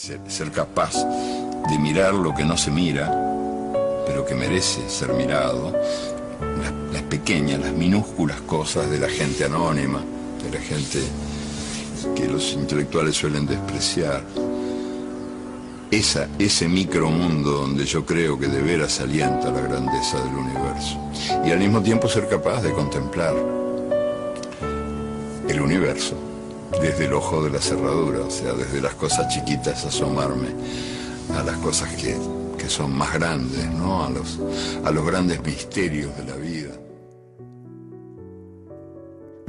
Ser, capaz de mirar lo que no se mira, pero que merece ser mirado, las, pequeñas, las minúsculas cosas de la gente anónima, de la gente que los intelectuales suelen despreciar. Esa, ese micromundo donde yo creo que de veras alienta la grandeza del universo. Y al mismo tiempo ser capaz de contemplar el universo desde el ojo de la cerradura, o sea, desde las cosas chiquitas asomarme a las cosas que, son más grandes, ¿no? A los, a los grandes misterios de la vida.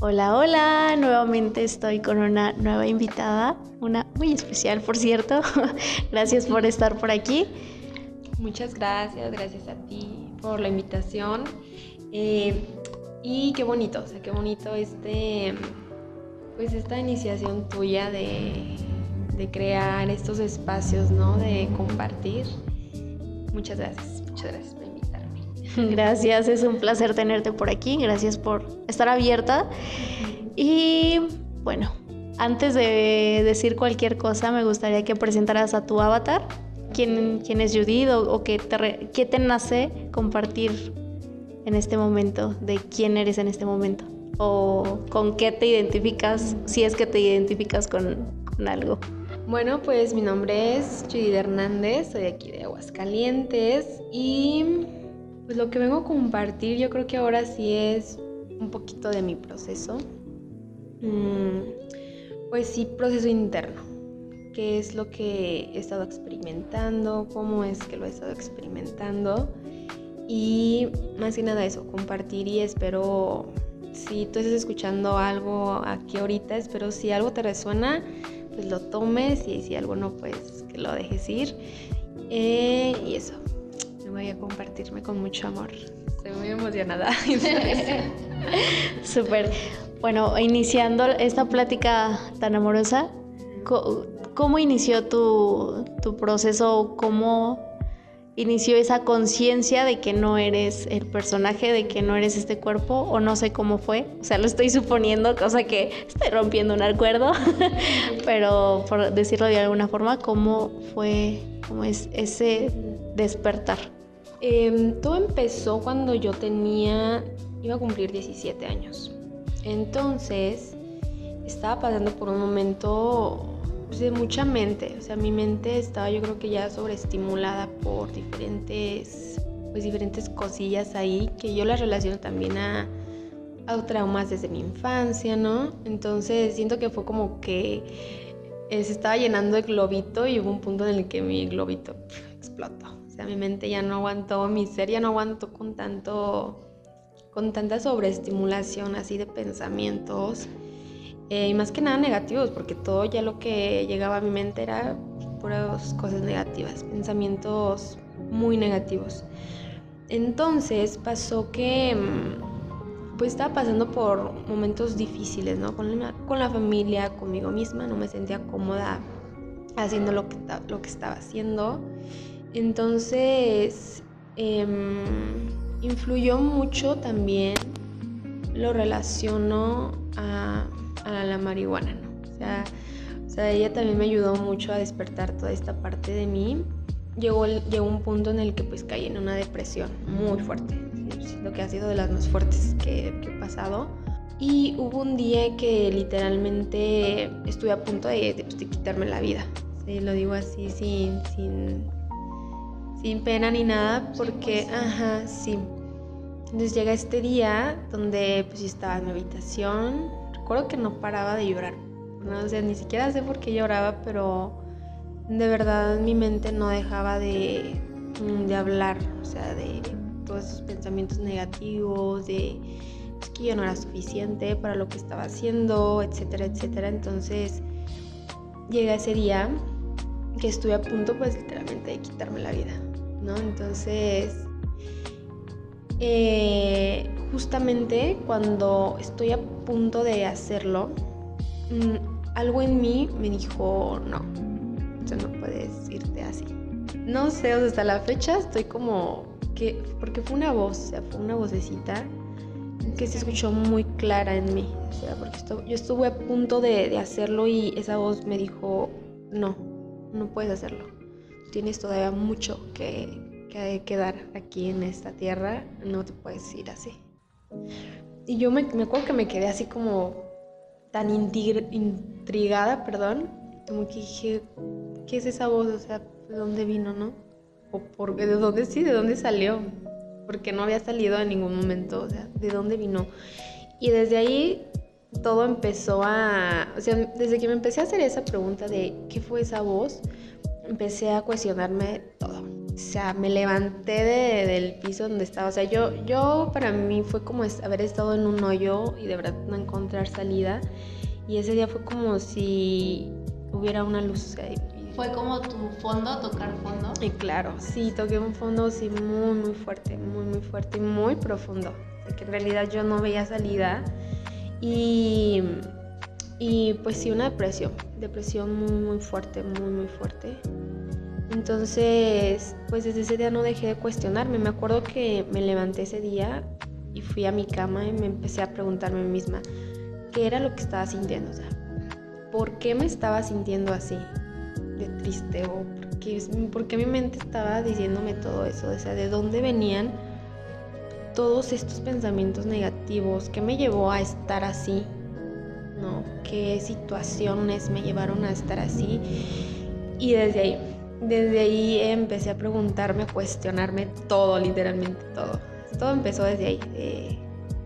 Hola, hola, nuevamente estoy con una nueva invitada, una muy especial, por cierto. gracias por estar por aquí. Muchas gracias, gracias a ti por la invitación. Eh, y qué bonito, o sea, qué bonito este pues esta iniciación tuya de, crear estos espacios, ¿no? De compartir. Muchas gracias, muchas gracias por invitarme. Gracias, es un placer tenerte por aquí, gracias por estar abierta. Y bueno, antes de decir cualquier cosa, me gustaría que presentaras a tu avatar. ¿Quién, quién es Judith o, o te, qué te nace compartir en este momento de quién eres en este momento? O con qué te identificas, si es que te identificas con, algo. Bueno, pues mi nombre es Judith Hernández, soy aquí de Aguascalientes y pues lo que vengo a compartir yo creo que ahora sí es un poquito de mi proceso. Mm, pues sí, proceso interno. ¿Qué es lo que he estado experimentando? ¿Cómo es que lo he estado experimentando? Y más que nada eso, compartir y espero si tú estás escuchando algo aquí ahorita, espero si algo te resuena, pues lo tomes y si algo no, pues que lo dejes ir. Eh, y eso, me voy a compartirme con mucho amor. Estoy muy emocionada. Súper. Bueno, iniciando esta plática tan amorosa, ¿cómo inició tu, tu proceso? ¿Cómo inició esa conciencia de que no eres el personaje, de que no eres este cuerpo, o no sé cómo fue. O sea, lo estoy suponiendo, cosa que estoy rompiendo un acuerdo, pero por decirlo de alguna forma, ¿cómo fue cómo es ese despertar? Em, todo empezó cuando yo tenía, iba a cumplir 17 años. Entonces, estaba pasando por un momento de mucha mente. O sea, mi mente estaba yo creo que ya sobreestimulada por diferentes, pues diferentes cosillas ahí que yo las relaciono también a, a traumas desde mi infancia, ¿no? Entonces siento que fue como que eh, se estaba llenando el globito y hubo un punto en el que mi globito explotó. O sea, mi mente ya no aguantó, mi ser ya no aguantó con tanto, con tanta sobreestimulación así de pensamientos eh, y más que nada negativos, porque todo ya lo que llegaba a mi mente era puras cosas negativas, pensamientos muy negativos. Entonces pasó que mm, pues estaba pasando por momentos difíciles, ¿no? Con la, con la familia, conmigo misma, no me sentía cómoda haciendo lo que, lo que estaba haciendo. Entonces em, influyó mucho también, lo relaciono a a la marihuana, ¿no? O sea, o sea, ella también me ayudó mucho a despertar toda esta parte de mí. Llegó, llegó un punto en el que pues caí en una depresión muy fuerte. Siento que ha sido de las más fuertes que, he pasado. Y hubo un día que literalmente estuve a punto de, de, pues, quitarme la vida. Sí, lo digo así sin, sin, sin pena ni nada, porque, ajá, sí. Entonces llega este día donde pues estaba en mi habitación, recuerdo que no paraba de llorar. No sé, ni siquiera sé por qué lloraba, pero de verdad mi mente no dejaba de, mm, de hablar, o sea, de todos esos pensamientos negativos, de que yo no era suficiente para lo que estaba haciendo, etcétera, etcétera. Entonces llega ese día que estuve a punto, pues literalmente de quitarme la vida, ¿no? Entonces, eh, justamente cuando estoy a punto de hacerlo, mm, algo en mí me dijo, no, o no puedes irte así. No sé, hasta la fecha estoy como que, porque fue una voz, o sea, fue una vocecita que se escuchó muy clara en mí, o sea, porque yo estuve a punto de, de hacerlo y esa voz me dijo, no, no puedes hacerlo. Tienes todavía mucho que, que, que dar aquí en esta tierra, no te puedes ir así. Y yo me, me acuerdo que me quedé así como tan intrigada, perdón, como que dije, ¿qué es esa voz? O sea, ¿de dónde vino, no? ¿O por, de dónde sí? ¿De dónde salió? Porque no había salido en ningún momento, o sea, ¿de dónde vino? Y desde ahí todo empezó a, o sea, desde que me empecé a hacer esa pregunta de qué fue esa voz, empecé a cuestionarme todo. O sea, me levanté del piso donde estaba. O sea, yo, yo para mí fue como haber estado en un hoyo y de verdad no encontrar salida. Y ese día fue como si hubiera una luz. ¿Fue como tu fondo, tocar fondo? Y claro, sí, toqué un fondo sí muy, muy fuerte, muy, muy fuerte y muy profundo. De que en realidad yo no veía salida. Y, y pues sí, una depresión, depresión muy, muy fuerte, muy, muy fuerte. Entonces, pues desde ese día no dejé de cuestionarme. Me acuerdo que me levanté ese día y fui a mi cama y me empecé a preguntarme a mí misma qué era lo que estaba sintiendo. O sea, ¿por qué me estaba sintiendo así? De triste o por qué, mi mente estaba diciéndome todo eso. O sea, ¿de dónde venían todos estos pensamientos negativos? ¿Qué me llevó a estar así? ¿No? ¿Qué situaciones me llevaron a estar así? Y desde ahí desde ahí empecé a preguntarme, a cuestionarme todo, literalmente todo. Todo empezó desde ahí,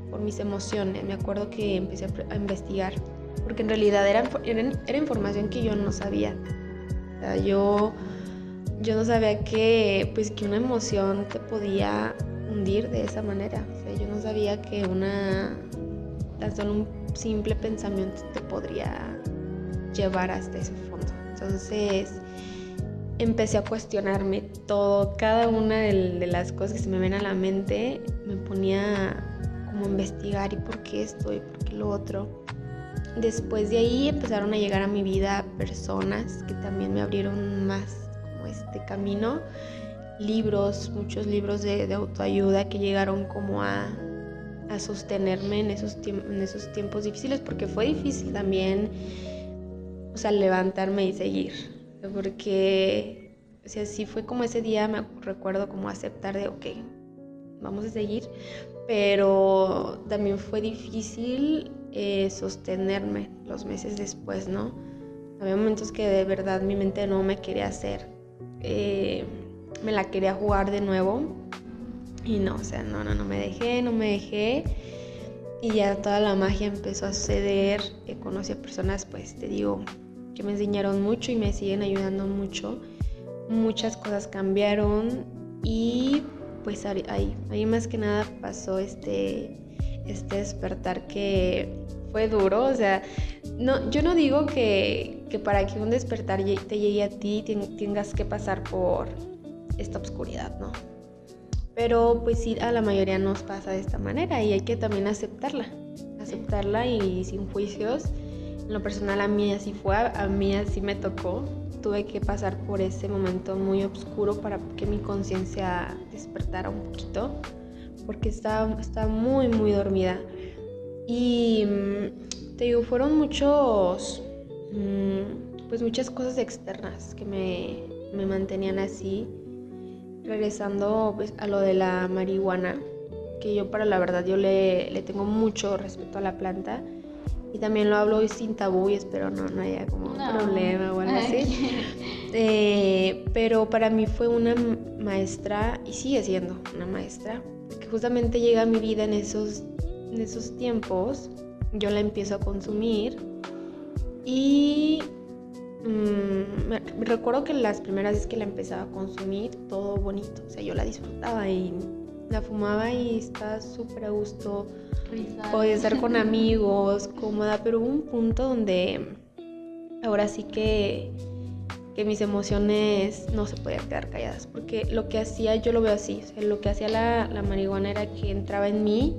por mis emociones. Me acuerdo que empecé a, investigar, porque en realidad era, era, información que yo no sabía. O sea, yo, yo no sabía que, pues, que una emoción te podía hundir de esa manera. O sea, yo no sabía que una, tan solo un simple pensamiento te podría llevar hasta ese fondo. Entonces, empecé a cuestionarme todo, cada una de, las cosas que se me ven a la mente, me ponía como a investigar y por qué esto y por qué lo otro. Después de ahí empezaron a llegar a mi vida personas que también me abrieron más este camino, libros, muchos libros de, autoayuda que llegaron como a, a sostenerme en esos, en esos tiempos difíciles, porque fue difícil también, o sea, levantarme y seguir porque, o sea, sí fue como ese día, me recuerdo como aceptar de, ok, vamos a seguir, pero también fue difícil eh, sostenerme los meses después, ¿no? Había momentos que de verdad mi mente no me quería hacer, eh, me la quería jugar de nuevo y no, o sea, no, no, no me dejé, no me dejé y ya toda la magia empezó a suceder, eh, conocí a personas, pues te digo, que me enseñaron mucho y me siguen ayudando mucho. Muchas cosas cambiaron y pues ahí, ahí más que nada pasó este, este despertar que fue duro. O sea, no, yo no digo que, que para que un despertar te llegue a ti tengas que pasar por esta oscuridad, ¿no? Pero pues sí, a la mayoría nos pasa de esta manera y hay que también aceptarla, aceptarla y sin juicios lo personal a mí así fue, a mí así me tocó. Tuve que pasar por ese momento muy oscuro para que mi conciencia despertara un poquito, porque estaba, estaba muy, muy dormida. Y mm, te digo, fueron muchos, mm, pues muchas cosas externas que me, me mantenían así. Regresando pues, a lo de la marihuana, que yo para la verdad yo le, le tengo mucho respeto a la planta y también lo hablo hoy sin tabú y espero no, no haya como un problema o algo así. Eh, pero para mí fue una maestra y sigue siendo una maestra que justamente llega a mi vida en esos, en esos tiempos. Yo la empiezo a consumir y mm, me recuerdo que las primeras veces que la empezaba a consumir, todo bonito. O sea, yo la disfrutaba y la fumaba y estaba súper a gusto. Podía estar con amigos, cómoda, pero hubo un punto donde ahora sí que, que mis emociones no se podían quedar calladas, porque lo que hacía, yo lo veo así, lo que hacía la, la marihuana era que entraba en mí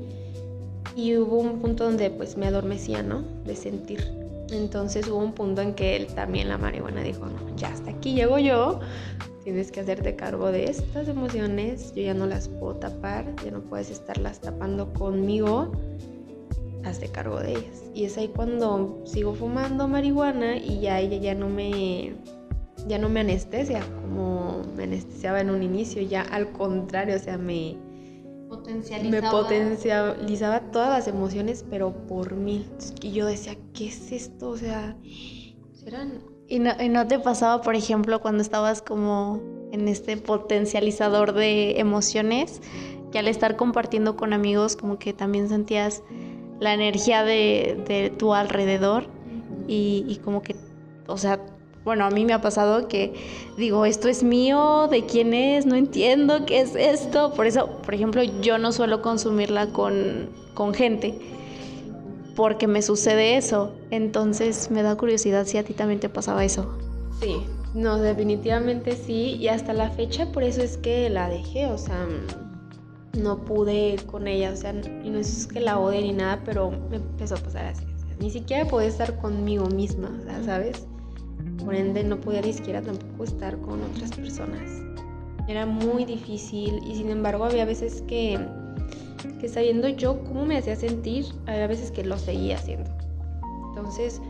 y hubo un punto donde pues me adormecía, ¿no? De sentir. Entonces hubo un punto en que él también la marihuana dijo, no, ya hasta aquí llego yo, tienes que hacerte cargo de estas emociones, yo ya no las puedo tapar, ya no puedes estarlas tapando conmigo, hazte cargo de ellas. Y es ahí cuando sigo fumando marihuana y ya ella ya no me, ya no me anestesia como me anestesiaba en un inicio, ya al contrario, o sea, me potencializaba. me potencializaba todas las emociones, pero por mil. Y yo decía, ¿qué es esto? O sea, serán... ¿Y no, ¿Y no te pasaba, por ejemplo, cuando estabas como en este potencializador de emociones, que al estar compartiendo con amigos, como que también sentías la energía de, de tu alrededor y, y como que, o sea, bueno, a mí me ha pasado que digo, esto es mío, ¿de quién es? No entiendo qué es esto. Por eso, por ejemplo, yo no suelo consumirla con, con gente, porque me sucede eso. Entonces me da curiosidad si a ti también te pasaba eso. Sí, no, definitivamente sí. Y hasta la fecha, por eso es que la dejé, o sea, no pude con ella, o sea, no es que la odie ni nada, pero me empezó a pasar así. Ni siquiera podía estar conmigo misma, o sea, ¿sabes? Por ende, no podía ni siquiera tampoco estar con otras personas. Era muy difícil y sin embargo había veces que, que sabiendo yo cómo me hacía sentir, había veces que lo seguía haciendo. Entonces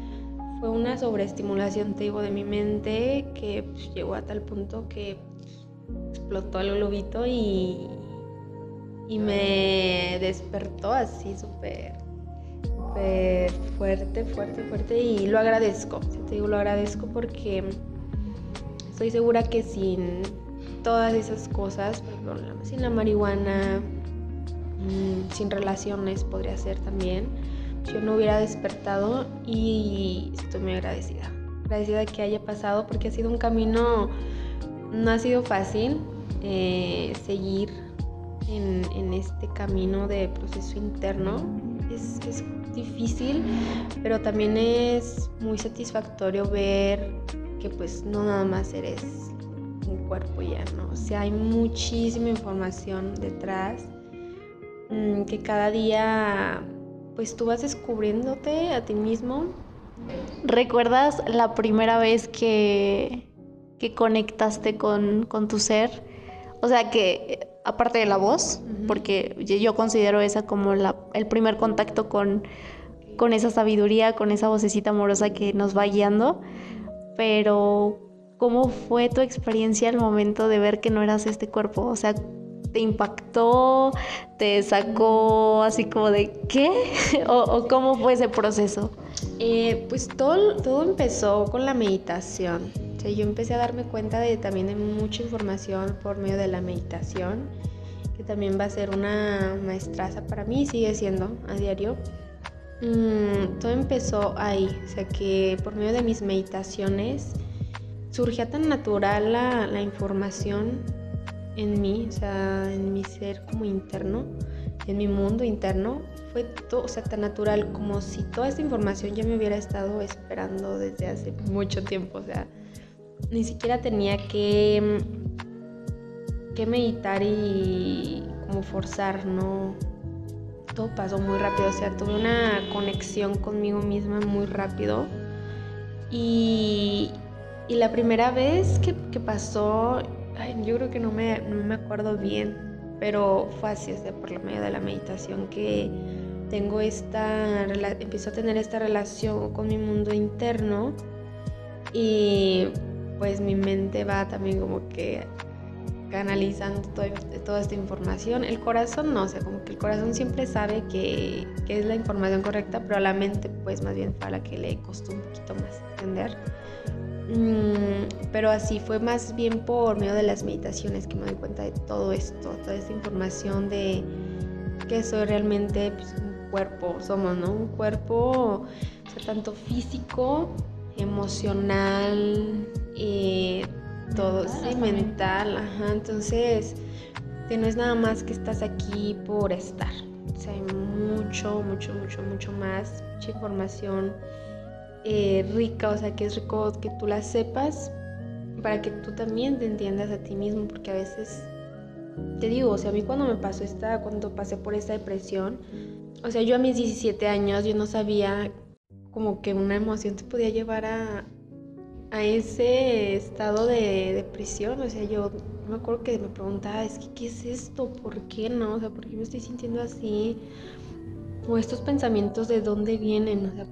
fue una sobreestimulación, te digo, de mi mente que pues, llegó a tal punto que explotó el globito y, y me despertó así súper fuerte, fuerte, fuerte y lo agradezco. te digo, lo agradezco porque estoy segura que sin todas esas cosas, sin la marihuana, mm, sin relaciones podría ser también, yo no hubiera despertado y estoy muy agradecida. Agradecida de que haya pasado porque ha sido un camino, no ha sido fácil eh, seguir en, este camino de proceso interno. Es, es difícil, pero también es muy satisfactorio ver que pues no nada más eres un cuerpo ya, ¿no? O sea, hay muchísima información detrás que cada día pues tú vas descubriéndote a ti mismo. ¿Recuerdas la primera vez que, que conectaste con, con tu ser? O sea, que aparte de la voz, porque yo considero esa como la, el primer contacto con, con esa sabiduría, con esa vocecita amorosa que nos va guiando, pero ¿cómo fue tu experiencia al momento de ver que no eras este cuerpo? O sea, ¿te impactó? ¿Te sacó así como de qué? ¿O, cómo fue ese proceso? Eh, pues todo, todo empezó con la meditación. O sea, yo empecé a darme cuenta de también de mucha información por medio de la meditación que también va a ser una maestraza para mí, sigue siendo a diario. Mm, todo empezó ahí, o sea que por medio de mis meditaciones surgía tan natural la, la información en mí, o sea, en mi ser como interno, en mi mundo interno, fue todo, o sea, tan natural como si toda esta información ya me hubiera estado esperando desde hace mucho tiempo, o sea, ni siquiera tenía que que meditar y como forzar, no. Todo pasó muy rápido, o sea, tuve una conexión conmigo misma muy rápido. Y, y la primera vez que, que pasó, yo creo que no me, no me acuerdo bien, pero fue así, o sea, por medio de la meditación que tengo esta, empiezo a tener esta relación con mi mundo interno y pues mi mente va también como que canalizando toda esta información. El corazón no, o sea, como que el corazón siempre sabe que, que, es la información correcta, pero a la mente pues más bien para que le costó un poquito más entender. Mm, pero así fue más bien por medio de las meditaciones que me doy cuenta de todo esto, toda esta información de que soy realmente pues, un cuerpo, somos, ¿no? Un cuerpo, o sea, tanto físico, emocional, eh, todo, sí, mental, ajá. Entonces, que no es nada más que estás aquí por estar. O sea, hay mucho, mucho, mucho, mucho más, mucha información eh, rica, o sea, que es rico que tú la sepas para que tú también te entiendas a ti mismo, porque a veces, te digo, o sea, a mí cuando me pasó esta, cuando pasé por esta depresión, o sea, yo a mis 17 años, yo no sabía como que una emoción te podía llevar a, a ese estado de depresión. O sea, yo me acuerdo que me preguntaba, es que, ¿qué es esto? ¿Por qué no? O sea, ¿por qué me estoy sintiendo así? O estos pensamientos de dónde vienen, o sea,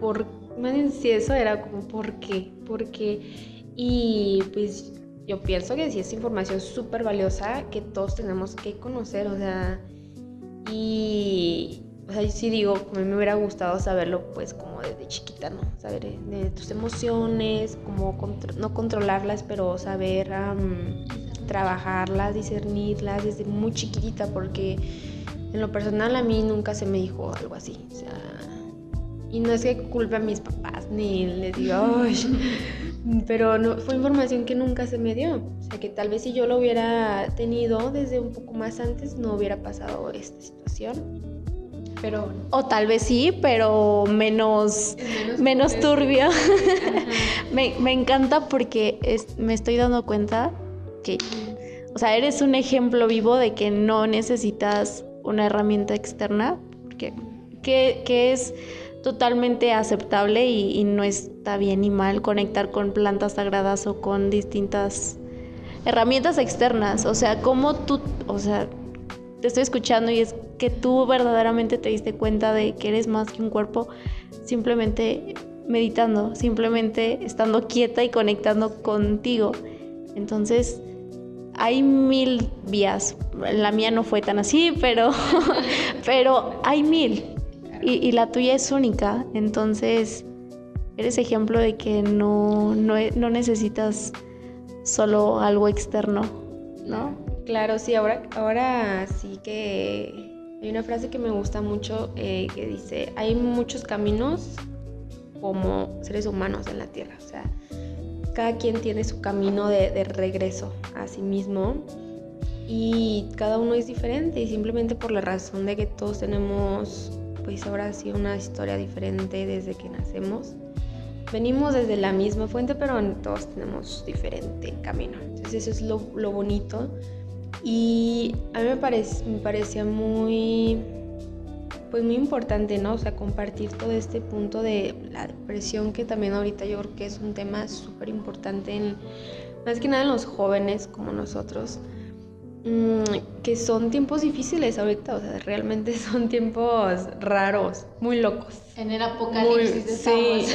por, más bien si eso era como, ¿por qué? Porque, Y pues yo pienso que sí es información súper valiosa que todos tenemos que conocer, o sea, y, o sea, sí digo, a mí me hubiera gustado saberlo pues como desde chiquita, ¿no? Saber eh, de tus emociones, como no controlarlas, pero saber trabajarlas, discernirlas desde muy chiquitita, porque en lo personal a mí nunca se me dijo algo así, o sea, y no es que culpe a mis papás ni les diga, pero no, fue información que nunca se me dio. O sea, que tal vez si yo lo hubiera tenido desde un poco más antes, no hubiera pasado esta situación. Pero... O tal vez sí, pero menos, menos, turbio. me, me, encanta porque me estoy dando cuenta que, o sea, eres un ejemplo vivo de que no necesitas una herramienta externa, porque, que, que es totalmente aceptable y, no está bien ni mal conectar con plantas sagradas o con distintas herramientas externas. O sea, como tú, o sea, te estoy escuchando y es que tú verdaderamente te diste cuenta de que eres más que un cuerpo simplemente meditando, simplemente estando quieta y conectando contigo. Entonces, hay mil vías. La mía no fue tan así, pero, pero hay mil y, la tuya es única, entonces eres ejemplo de que no, no, necesitas solo algo externo, ¿no? Claro, sí, ahora, ahora sí que hay una frase que me gusta mucho eh, que dice, hay muchos caminos como seres humanos en la Tierra, o sea, cada quien tiene su camino de, de regreso a sí mismo y cada uno es diferente y simplemente por la razón de que todos tenemos pues ahora sí una historia diferente desde que nacemos. Venimos desde la misma fuente, pero todos tenemos diferente camino. Entonces eso es lo, lo bonito. Y a mí me, me parecía muy, pues muy importante, ¿no? O sea, compartir todo este punto de la depresión, que también ahorita yo creo que es un tema súper importante, más que nada en los jóvenes como nosotros. Mm, que son tiempos difíciles ahorita, o sea, realmente son tiempos raros, muy locos. En el apocalipsis sí,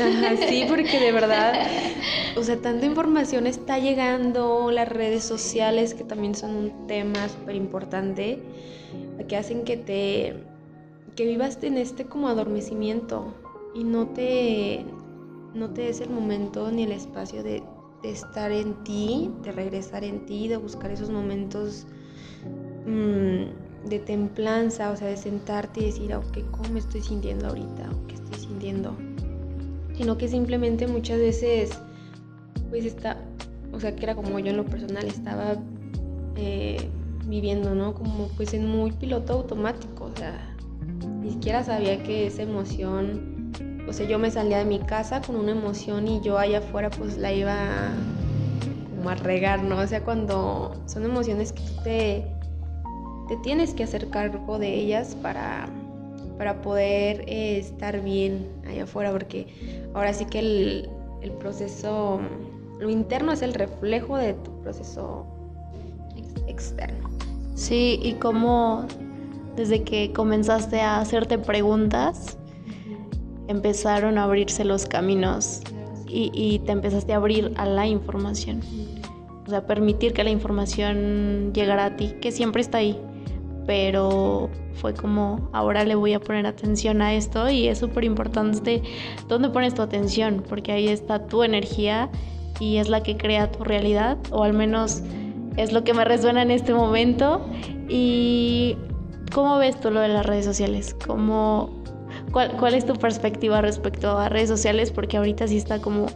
sí, porque de verdad, o sea, tanta información está llegando, las redes sociales que también son un tema súper importante, que hacen que te, que vivas en este como adormecimiento y no te, no te des el momento ni el espacio de, de estar en ti, de regresar en ti, de buscar esos momentos Mm, de templanza, o sea, de sentarte y decir, ok, ¿cómo me estoy sintiendo ahorita? ¿O qué estoy sintiendo? Sino que simplemente muchas veces, pues está, o sea, que era como yo en lo personal estaba eh, viviendo, ¿no? Como pues en muy piloto automático, o sea, ni siquiera sabía que esa emoción, o sea, yo me salía de mi casa con una emoción y yo allá afuera pues la iba como a regar, ¿no? O sea, cuando son emociones que tú te te tienes que hacer cargo de ellas para, para poder eh, estar bien allá afuera, porque ahora sí que el, proceso, lo interno es el reflejo de tu proceso externo. Sí, y cómo desde que comenzaste a hacerte preguntas, empezaron a abrirse los caminos y, y, te empezaste a abrir a la información. O sea, permitir que la información llegara a ti, que siempre está ahí, pero fue como, ahora le voy a poner atención a esto y es súper importante dónde pones tu atención, porque ahí está tu energía y es la que crea tu realidad, o al menos es lo que me resuena en este momento. ¿Y cómo ves tú lo de las redes sociales? ¿Cómo, cuál, ¿Cuál es tu perspectiva respecto a redes sociales? Porque ahorita sí está como...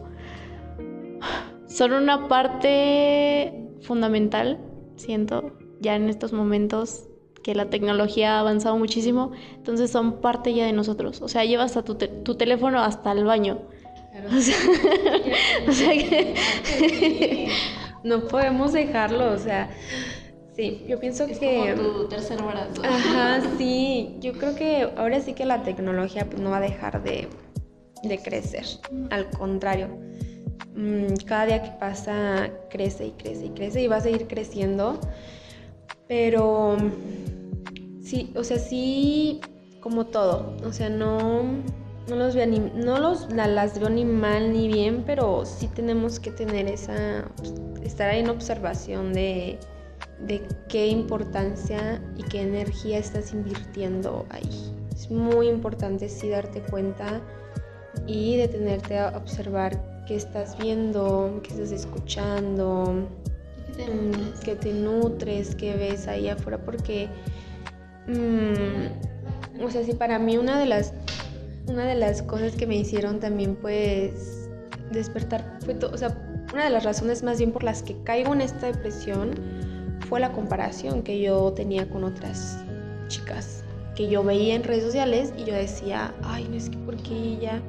Son una parte fundamental, siento, ya en estos momentos que la tecnología ha avanzado muchísimo, entonces son parte ya de nosotros. O sea, llevas a tu, tu teléfono hasta el baño. O sea, que no podemos dejarlo, o sea, sí, yo pienso que... Como tu tercer brazo. Ajá, sí, yo creo que ahora sí que la tecnología pues, no va a dejar de, de crecer, al contrario. Mm, cada día que pasa crece y crece y crece y va a seguir creciendo, pero Sí, o sea, sí, como todo. O sea, no, no los veo ni, no los, las veo ni mal ni bien, pero sí tenemos que tener esa, estar ahí en observación de, de qué importancia y qué energía estás invirtiendo ahí. Es muy importante sí darte cuenta y detenerte a observar qué estás viendo, qué estás escuchando, qué te nutres, qué ves ahí afuera, porque, mm, o sea, si para mí una de las, una de las cosas que me hicieron también, pues, despertar, fue o sea, una de las razones más bien por las que caigo en esta depresión fue la comparación que yo tenía con otras chicas que yo veía en redes sociales y yo decía, ay, no es que porque ella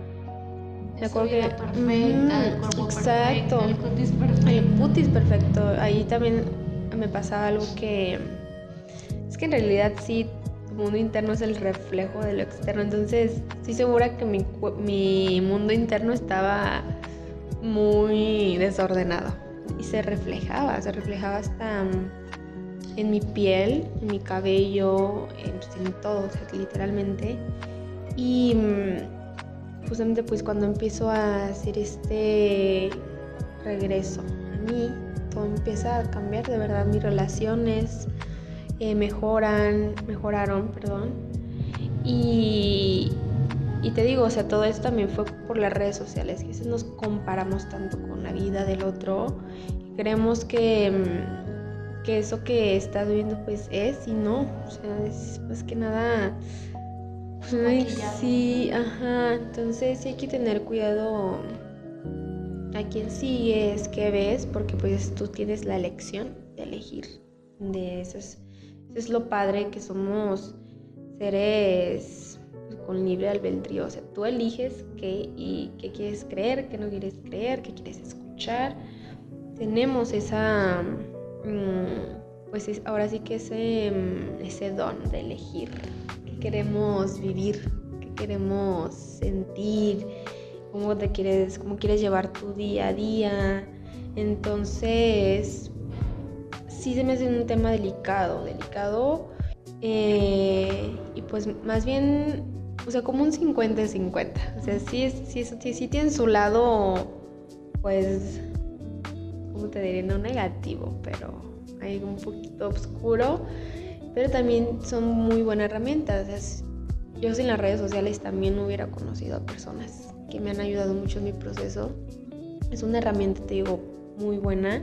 me acuerdo que perfecta, el cuerpo exacto, perfecto, el cutis perfecto. El cutis perfecto. Ahí también me pasaba algo que es que en realidad sí tu mundo interno es el reflejo de lo externo. Entonces, estoy segura que mi, mi mundo interno estaba muy desordenado y se reflejaba, se reflejaba hasta mm, en mi piel, en mi cabello, en, en todo, o sea, literalmente. Y mm, justamente pues cuando empiezo a hacer este regreso a mí, todo empieza a cambiar, de verdad mis relaciones eh, mejoran, mejoraron, perdón. Y, y te digo, o sea, todo esto también fue por las redes sociales, que nos comparamos tanto con la vida del otro y creemos que, mm, que eso que estás viendo pues es y no, o sea, es que nada sí, ajá. Entonces sí hay que tener cuidado a quién sigues, qué ves, porque pues tú tienes la elección de elegir. De eso es, es lo padre que somos seres con libre albedrío. O sea, tú eliges qué y qué quieres creer, qué no quieres creer, qué quieres escuchar. Tenemos esa, mm, pues ahora sí que ese, mm, ese don de elegir queremos vivir, qué queremos sentir, cómo te quieres, cómo quieres llevar tu día a día. Entonces, sí se me hace un tema delicado, delicado. Eh, y pues más bien, o sea, como un 50-50. O sea, sí, sí, sí, sí tiene su lado, pues, ¿cómo te diré? No negativo, pero hay un poquito oscuro pero también son muy buenas herramientas. yo sin las redes sociales también hubiera conocido a personas que me han ayudado mucho en mi proceso. Es una herramienta, te digo, muy buena,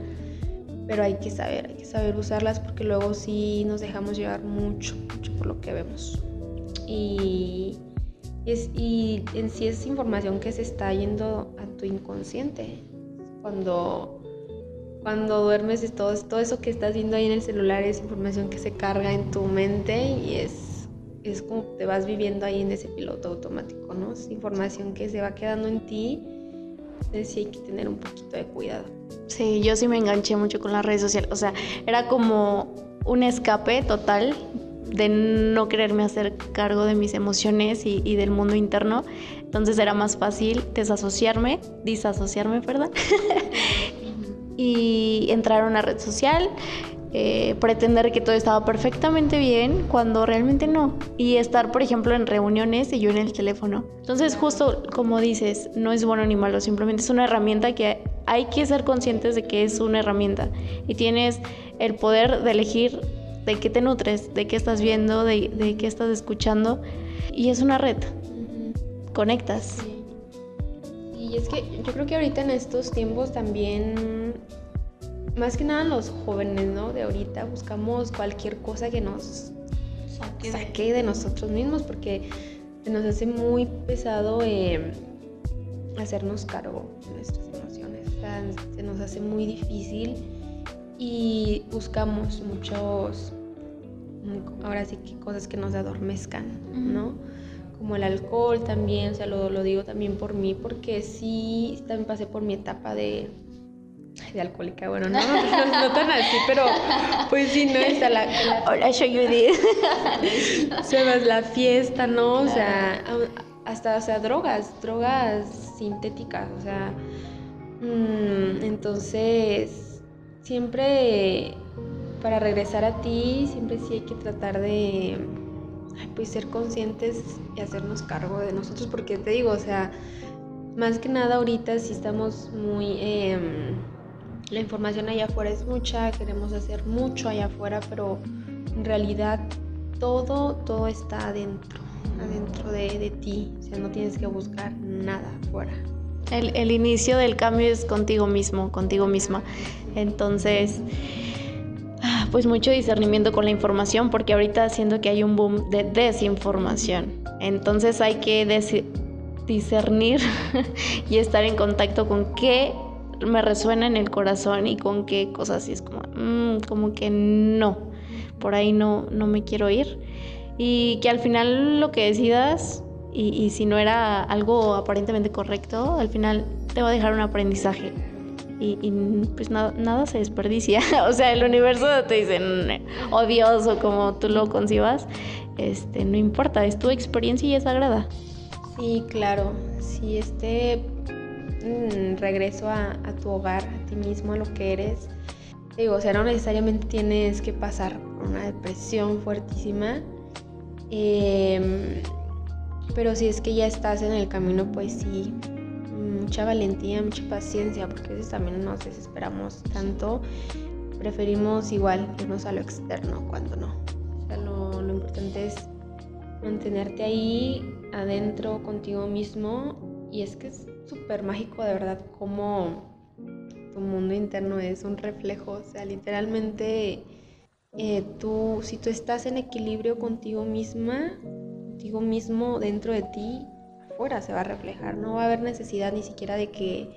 pero hay que saber, hay que saber usarlas porque luego sí nos dejamos llevar mucho, mucho por lo que vemos. Y, es, y en sí es información que se está yendo a tu inconsciente. Cuando cuando duermes es todo, todo eso que estás viendo ahí en el celular es información que se carga en tu mente y es, es como te vas viviendo ahí en ese piloto automático, ¿no? Es información que se va quedando en ti, entonces sí hay que tener un poquito de cuidado. Sí, yo sí me enganché mucho con las redes sociales, o sea, era como un escape total de no quererme hacer cargo de mis emociones y, y, del mundo interno. Entonces era más fácil desasociarme, disasociarme, perdón, y entrar a una red social, eh, pretender que todo estaba perfectamente bien cuando realmente no. Y estar, por ejemplo, en reuniones y yo en el teléfono. Entonces, justo como dices, no es bueno ni malo, simplemente es una herramienta que hay que ser conscientes de que es una herramienta. Y tienes el poder de elegir de qué te nutres, de qué estás viendo, de, de qué estás escuchando. Y es una red. Conectas. Y es que yo creo que ahorita en estos tiempos también, más que nada los jóvenes, ¿no? De ahorita buscamos cualquier cosa que nos saque, de... nosotros mismos porque se nos hace muy pesado eh, hacernos cargo de nuestras emociones. se nos hace muy difícil y buscamos muchos, ahora sí que cosas que nos adormezcan, ¿no? Como el alcohol también, o sea, lo, lo digo también por mí, porque sí, también pasé por mi etapa de, de alcohólica, bueno, no, no, tan así, pero pues sí, no, está la... Hola, show you this. Se va la fiesta, ¿no? O sea, hasta, o sea, drogas, drogas sintéticas, o sea, mmm, entonces, siempre para regresar a ti, siempre sí hay que tratar de pues ser conscientes y hacernos cargo de nosotros, porque te digo, o sea, más que nada ahorita sí estamos muy... Em, la información allá afuera es mucha, queremos hacer mucho allá afuera, pero en realidad todo, todo está adentro, adentro de, de ti, o sea, no tienes que buscar nada afuera. El, el, inicio del cambio es contigo mismo, contigo misma. Entonces, pues mucho discernimiento con la información, porque ahorita siento que hay un boom de desinformación. Entonces hay que discernir y estar en contacto con qué me resuena en el corazón y con qué cosas y es como, mm, como que no, por ahí no, no me quiero ir. Y que al final lo que decidas, y, y si no era algo aparentemente correcto, al final te va a dejar un aprendizaje. Y, y, pues nada, nada se desperdicia. o sea, el universo te dice, odioso como tú lo concibas, este, no importa, es tu experiencia y es sagrada. Sí, claro. Si este mm, regreso a, tu hogar, a ti mismo, a lo que eres, digo, o sea, no necesariamente tienes que pasar por una depresión fuertísima. Em, pero si es que ya estás en el camino, pues sí, mucha valentía, mucha paciencia, porque a veces también nos desesperamos tanto. Preferimos igual irnos a lo externo cuando no. O sea, lo, importante es mantenerte ahí adentro contigo mismo y es que es súper mágico de verdad como tu mundo interno es un reflejo, o sea, literalmente eh, tú, si tú estás en equilibrio contigo misma, contigo mismo dentro de ti, afuera se va a reflejar, no va a haber necesidad ni siquiera de que,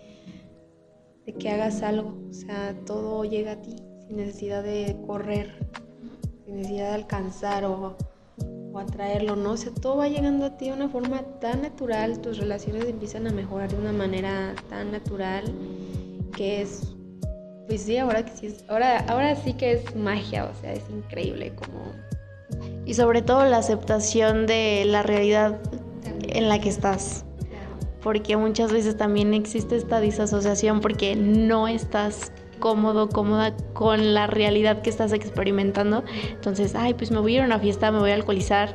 de que hagas algo, o sea, todo llega a ti sin necesidad de correr, sin necesidad de alcanzar o atraerlo, ¿no? O sea, todo va llegando a ti de una forma tan natural, tus relaciones empiezan a mejorar de una manera tan natural que es, pues sí, ahora que sí es, ahora, ahora sí que es magia, o sea, es increíble como... Y sobre todo la aceptación de la realidad en la que estás. Porque muchas veces también existe esta disasociación porque no estás cómodo, cómoda con la realidad que estás experimentando. Entonces, ay, pues me voy a ir a una fiesta, me voy a alcoholizar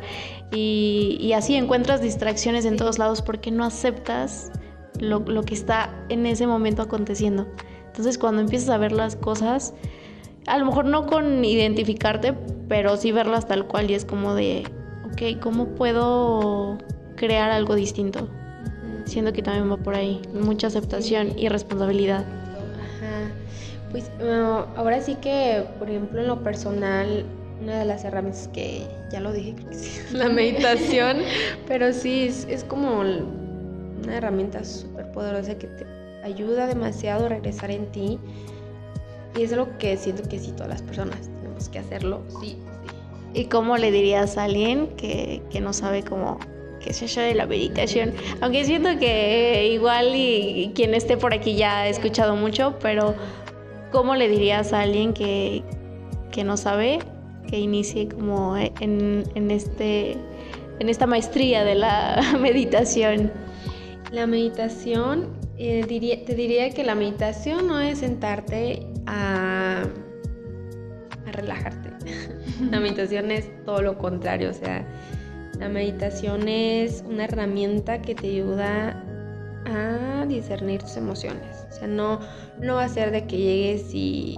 y, así encuentras distracciones en todos lados porque no aceptas lo, lo, que está en ese momento aconteciendo. Entonces, cuando empiezas a ver las cosas, a lo mejor no con identificarte, pero sí verlas tal cual y es como de, ok, ¿cómo puedo crear algo distinto? Siendo que también va por ahí, mucha aceptación y responsabilidad. Pues ahora sí que, por ejemplo, en lo personal, una de las herramientas que ya lo dije, creo que sí, la meditación, pero sí, es, como una herramienta súper poderosa que te ayuda demasiado a regresar en ti. Y es algo que siento que sí, todas las personas tenemos que hacerlo, sí, sí. ¿Y cómo le dirías a alguien que, que no sabe cómo qué es eso de la meditación? Aunque siento que igual y quien esté por aquí ya ha escuchado mucho, pero ¿Cómo le dirías a alguien que, no sabe que inicie como en, este, en esta maestría de la meditación? La meditación, eh, te diría que la meditación no es sentarte a, a relajarte. la meditación es todo lo contrario, o sea, la meditación es una herramienta que te ayuda a discernir tus emociones. O sea, no, no va a ser de que llegues y,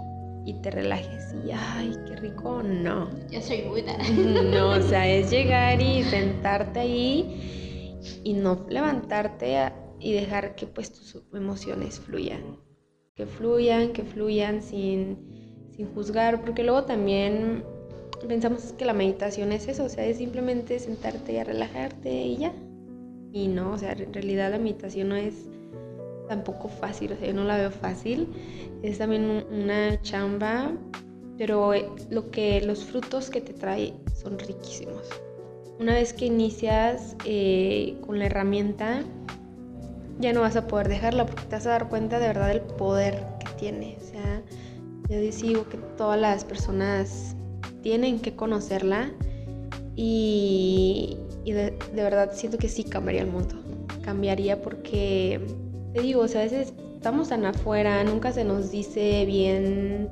te relajes y, ay, qué rico, no. Yo soy Buda. No, o sea, es llegar y sentarte ahí y no levantarte y dejar que pues tus emociones fluyan. Que fluyan, que fluyan sin, sin juzgar, porque luego también pensamos que la meditación es eso, o sea, es simplemente sentarte a relajarte y ya. Y no, o sea, en realidad la meditación no es tampoco fácil, o sea, yo no la veo fácil. Es también una chamba, pero eh, lo que los frutos que te trae son riquísimos. Una vez que inicias eh, con la herramienta, ya no vas a poder dejarla porque te vas a dar cuenta de verdad del poder que tiene. O sea, yo digo que todas las personas tienen que conocerla y, y de, verdad siento que sí cambiaría el mundo. Cambiaría porque, te digo, o sea, a veces estamos tan afuera, nunca se nos dice bien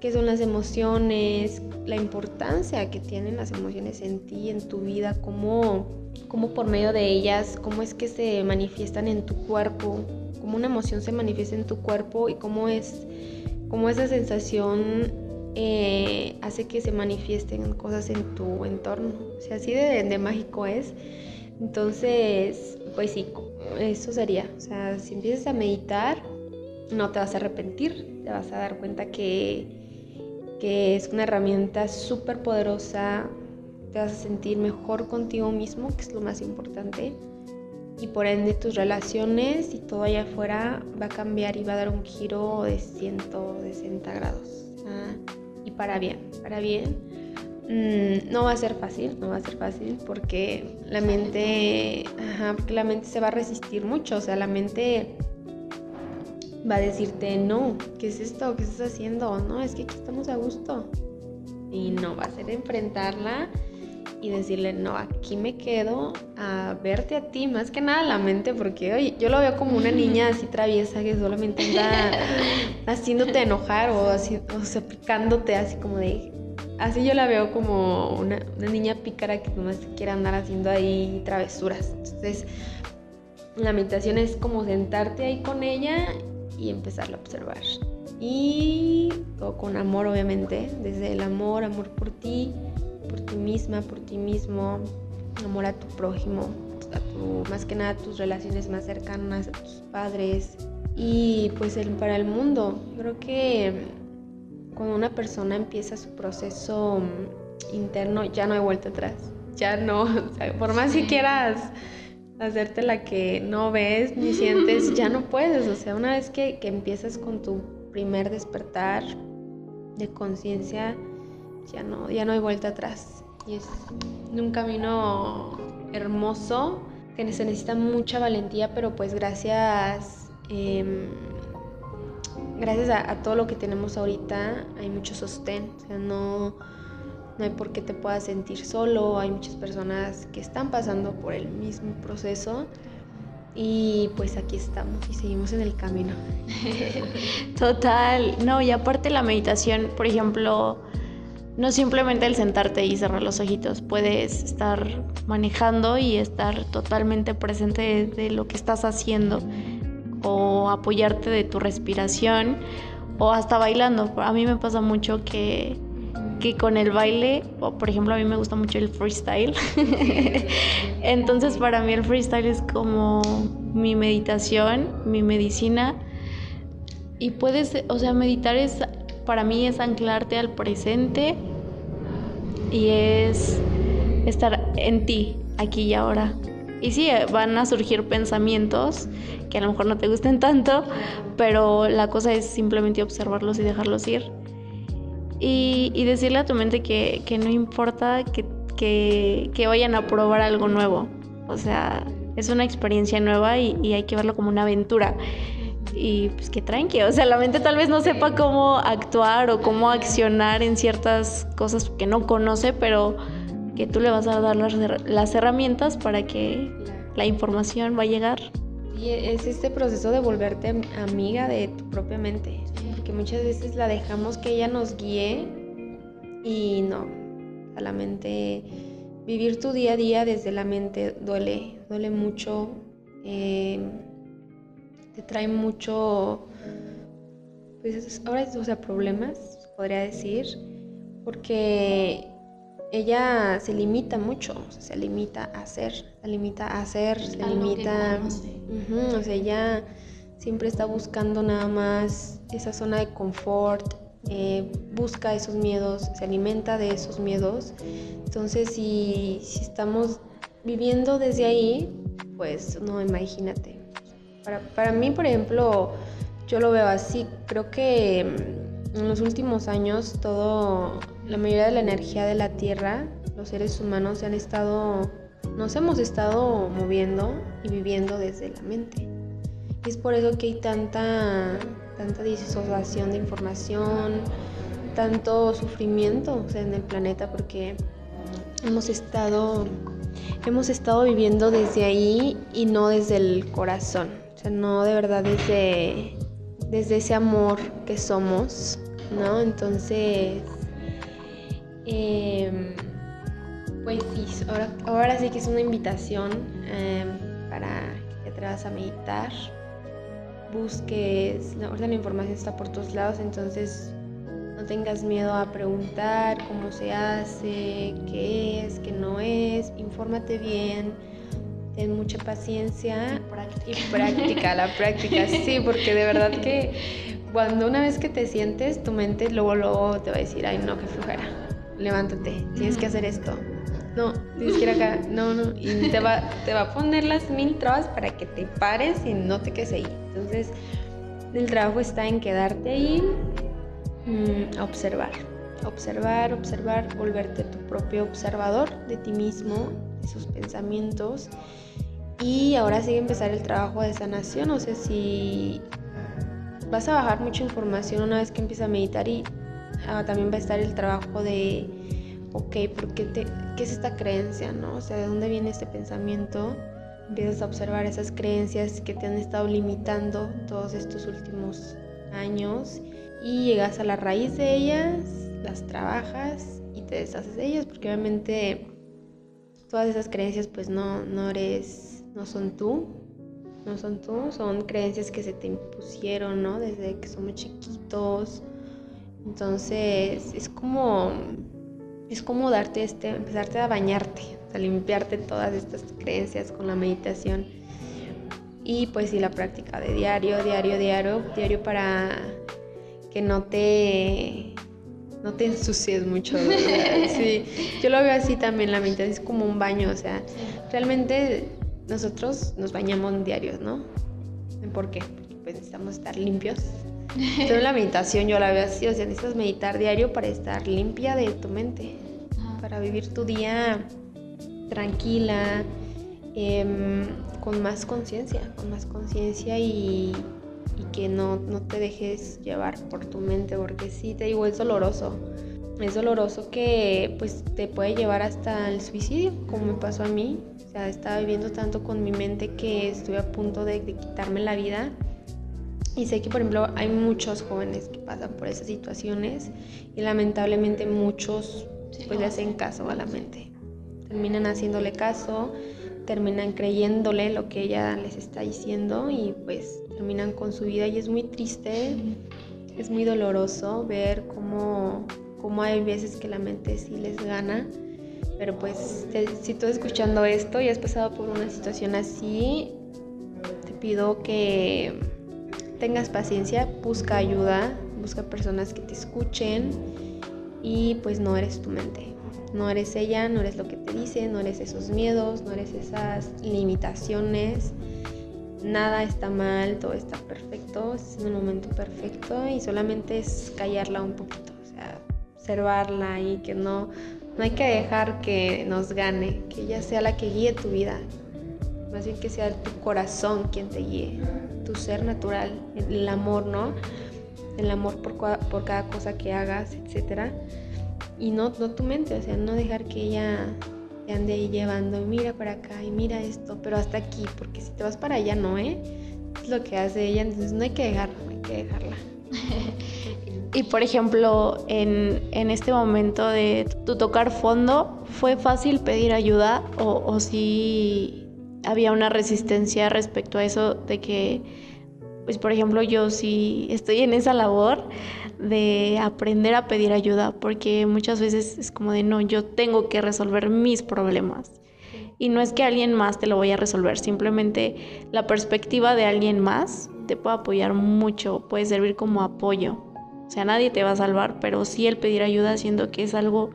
qué son las emociones, la importancia que tienen las emociones en ti, en tu vida, cómo, cómo por medio de ellas, cómo es que se manifiestan en tu cuerpo, cómo una emoción se manifiesta en tu cuerpo y cómo es cómo esa sensación eh, hace que se manifiesten cosas en tu entorno. O sea, así de, de mágico es. Entonces, pues sí, eso sería. O sea, si empiezas a meditar, no te vas a arrepentir, te vas a dar cuenta que que es una herramienta súper poderosa, te vas a sentir mejor contigo mismo, que es lo más importante, y por ende tus relaciones y todo allá afuera va a cambiar y va a dar un giro de 160 grados. Y para bien, para bien. Mm, no va a ser fácil, no va a ser fácil porque la mente, ajá, porque la mente se va a resistir mucho, o sea, la mente va a decirte, no, ¿qué es esto? ¿Qué estás haciendo? No, es que aquí estamos a gusto. Y no, va a ser enfrentarla y decirle, no, aquí me quedo a verte a ti, más que nada la mente, porque oye, yo lo veo como una niña así traviesa que solamente anda haciéndote enojar o así, o sea, picándote así como de... Así yo la veo como una, una niña pícara que nomás quiere andar haciendo ahí travesuras. Entonces, la meditación es como sentarte ahí con ella y empezarlo a observar. Y todo con amor, obviamente, desde el amor, amor por ti, ti misma, por ti mismo, amor a tu prójimo, a tu, más que nada a tus relaciones más cercanas, a tus padres y pues el, para el mundo. Creo que cuando una persona empieza su proceso interno ya no hay vuelta atrás, ya no, por más que quieras hacerte la que no ves ni sientes, ya no puedes. O sea, una vez que, empiezas con tu primer despertar de conciencia, ya no, ya no hay vuelta atrás. Y es un camino hermoso que se necesita mucha valentía, pero pues gracias, em, gracias a, a, todo lo que tenemos ahorita hay mucho sostén. O sea, no no hay por qué te puedas sentir solo, hay muchas personas que están pasando por el mismo proceso y pues aquí estamos y seguimos en el camino. Total, no, y aparte la meditación, por ejemplo, no simplemente el sentarte y cerrar los ojitos, puedes estar manejando y estar totalmente presente de, lo que estás haciendo o apoyarte de tu respiración o hasta bailando. A mí me pasa mucho que que con el baile, por ejemplo, a mí me gusta mucho el freestyle. Entonces, para mí el freestyle es como mi meditación, mi medicina. Y puedes, o sea, meditar es, para mí es anclarte al presente y es estar en ti, aquí y ahora. Y sí, van a surgir pensamientos que a lo mejor no te gusten tanto, pero la cosa es simplemente observarlos y dejarlos ir y, decirle a tu mente que, no importa que, vayan a probar algo nuevo. O sea, es una experiencia nueva y, hay que verlo como una aventura. Y pues que tranqui, o sea, la mente tal vez no sepa cómo actuar o cómo accionar en ciertas cosas que no conoce, pero que tú le vas a dar las, las herramientas para que la información va a llegar. Y es este proceso de volverte amiga de tu propia mente que muchas veces la dejamos que ella nos guíe y no, a la mente, vivir tu día a día desde la mente duele, duele mucho, eh, te trae mucho, pues ahora, o sea, problemas, podría decir, porque ella se limita mucho, se limita a hacer, se limita a hacer, se limita, o sea, ella siempre está buscando nada más esa zona de confort, eh, busca esos miedos, se alimenta de esos miedos. Entonces, si, si estamos viviendo desde ahí, pues no, imagínate. Para, para, mí, por ejemplo, yo lo veo así. Creo que mm, en los últimos años todo, la mayoría de la energía de la Tierra, los seres humanos se han estado, nos hemos estado moviendo y viviendo desde la mente. Y es por eso que hay tanta, tanta disociación de información, tanto sufrimiento en el planeta, porque hemos estado, hemos estado viviendo desde ahí y no desde el corazón. Sea, no de verdad desde, desde ese amor que somos, ¿no? Entonces, em, pues ahora, ahora sí que es una invitación em, para que te vas a meditar, busques, ahorita la información está por todos lados, entonces no tengas miedo a preguntar cómo se hace, qué es, qué no es, infórmate bien, ten mucha paciencia y práctica, la práctica, sí, porque de verdad que cuando una vez que te sientes, tu mente luego, luego te va a decir, ay no, qué flujera, levántate, tienes que hacer esto, no, tienes que ir acá, no, no, y te va, te va a poner las mil trabas para que te pares y no te quedes ahí. Entonces, el trabajo está en quedarte ahí, mm, observar, observar, observar, volverte tu propio observador de ti mismo, de sus pensamientos. Y ahora sigue empezar el trabajo de sanación, no sé si vas a bajar mucha información una vez que empieza a meditar y ah, también va a estar el trabajo de, ok, ¿por qué, te, qué es esta creencia, no? O sea, ¿de dónde viene este pensamiento? Empiezas a observar esas creencias que te han estado limitando todos estos últimos años y llegas a la raíz de ellas, las trabajas y te deshaces de ellas, porque obviamente todas esas creencias pues no, no eres, no son tú, no son tú, son creencias que se te impusieron, ¿no? Desde que somos chiquitos. Entonces, es como es como darte este empezarte a bañarte, a limpiarte todas estas creencias con la meditación. Y pues sí la práctica de diario, diario, diario, diario para que no te no te ensucies mucho. sí, yo lo veo así también, la meditación es como un baño, o sea, realmente nosotros nos bañamos diarios, ¿no? ¿Por qué? Porque pues necesitamos estar limpios. Entonces la meditación yo la veo así, o sea, necesitas meditar diario para estar limpia de tu mente, para vivir tu día tranquila, em, con más conciencia, con más conciencia y, y, que no, no te dejes llevar por tu mente, porque sí, te digo, es doloroso. Es doloroso que pues te puede llevar hasta el suicidio, como me pasó a mí sea, estaba viviendo tanto con mi mente que estuve a punto de, quitarme la vida. Y sé que, por ejemplo, hay muchos jóvenes que pasan por esas situaciones y lamentablemente muchos pues le hacen caso a la mente. Terminan haciéndole caso, terminan creyéndole lo que ella les está diciendo y pues terminan con su vida y es muy triste, es muy doloroso ver cómo, cómo hay veces que la mente sí les gana pero pues si tú escuchando esto y has pasado por una situación así, te pido que tengas paciencia, busca ayuda, busca personas que te escuchen y pues no eres tu mente. No eres ella, no eres lo que te dice, no eres esos miedos, no eres esas limitaciones. Nada está mal, todo está perfecto, es en el momento perfecto y solamente es callarla un poquito, o sea, observarla y que no no hay que dejar que nos gane, que ella sea la que guíe tu vida. Más bien que sea tu corazón quien te guíe, tu ser natural, el amor, ¿no? El amor por, cada cosa que hagas, etc. Y no, no tu mente, o sea, no dejar que ella te ande ahí llevando, mira para acá y mira esto, pero hasta aquí, porque si te vas para allá, no, ¿eh? Es lo que hace ella, entonces no hay que dejarla, Y por ejemplo, en, este momento de tu tocar fondo, ¿fue fácil pedir ayuda o, si había una resistencia respecto a eso de que, pues por ejemplo, yo sí estoy en esa labor de aprender a pedir ayuda, porque muchas veces es como de no, yo tengo que resolver mis problemas. Y no es que alguien más te lo vaya a resolver, simplemente la perspectiva de alguien más te puede apoyar mucho, puede servir como apoyo. O sea, nadie te va a salvar, pero sí el pedir ayuda siento que es algo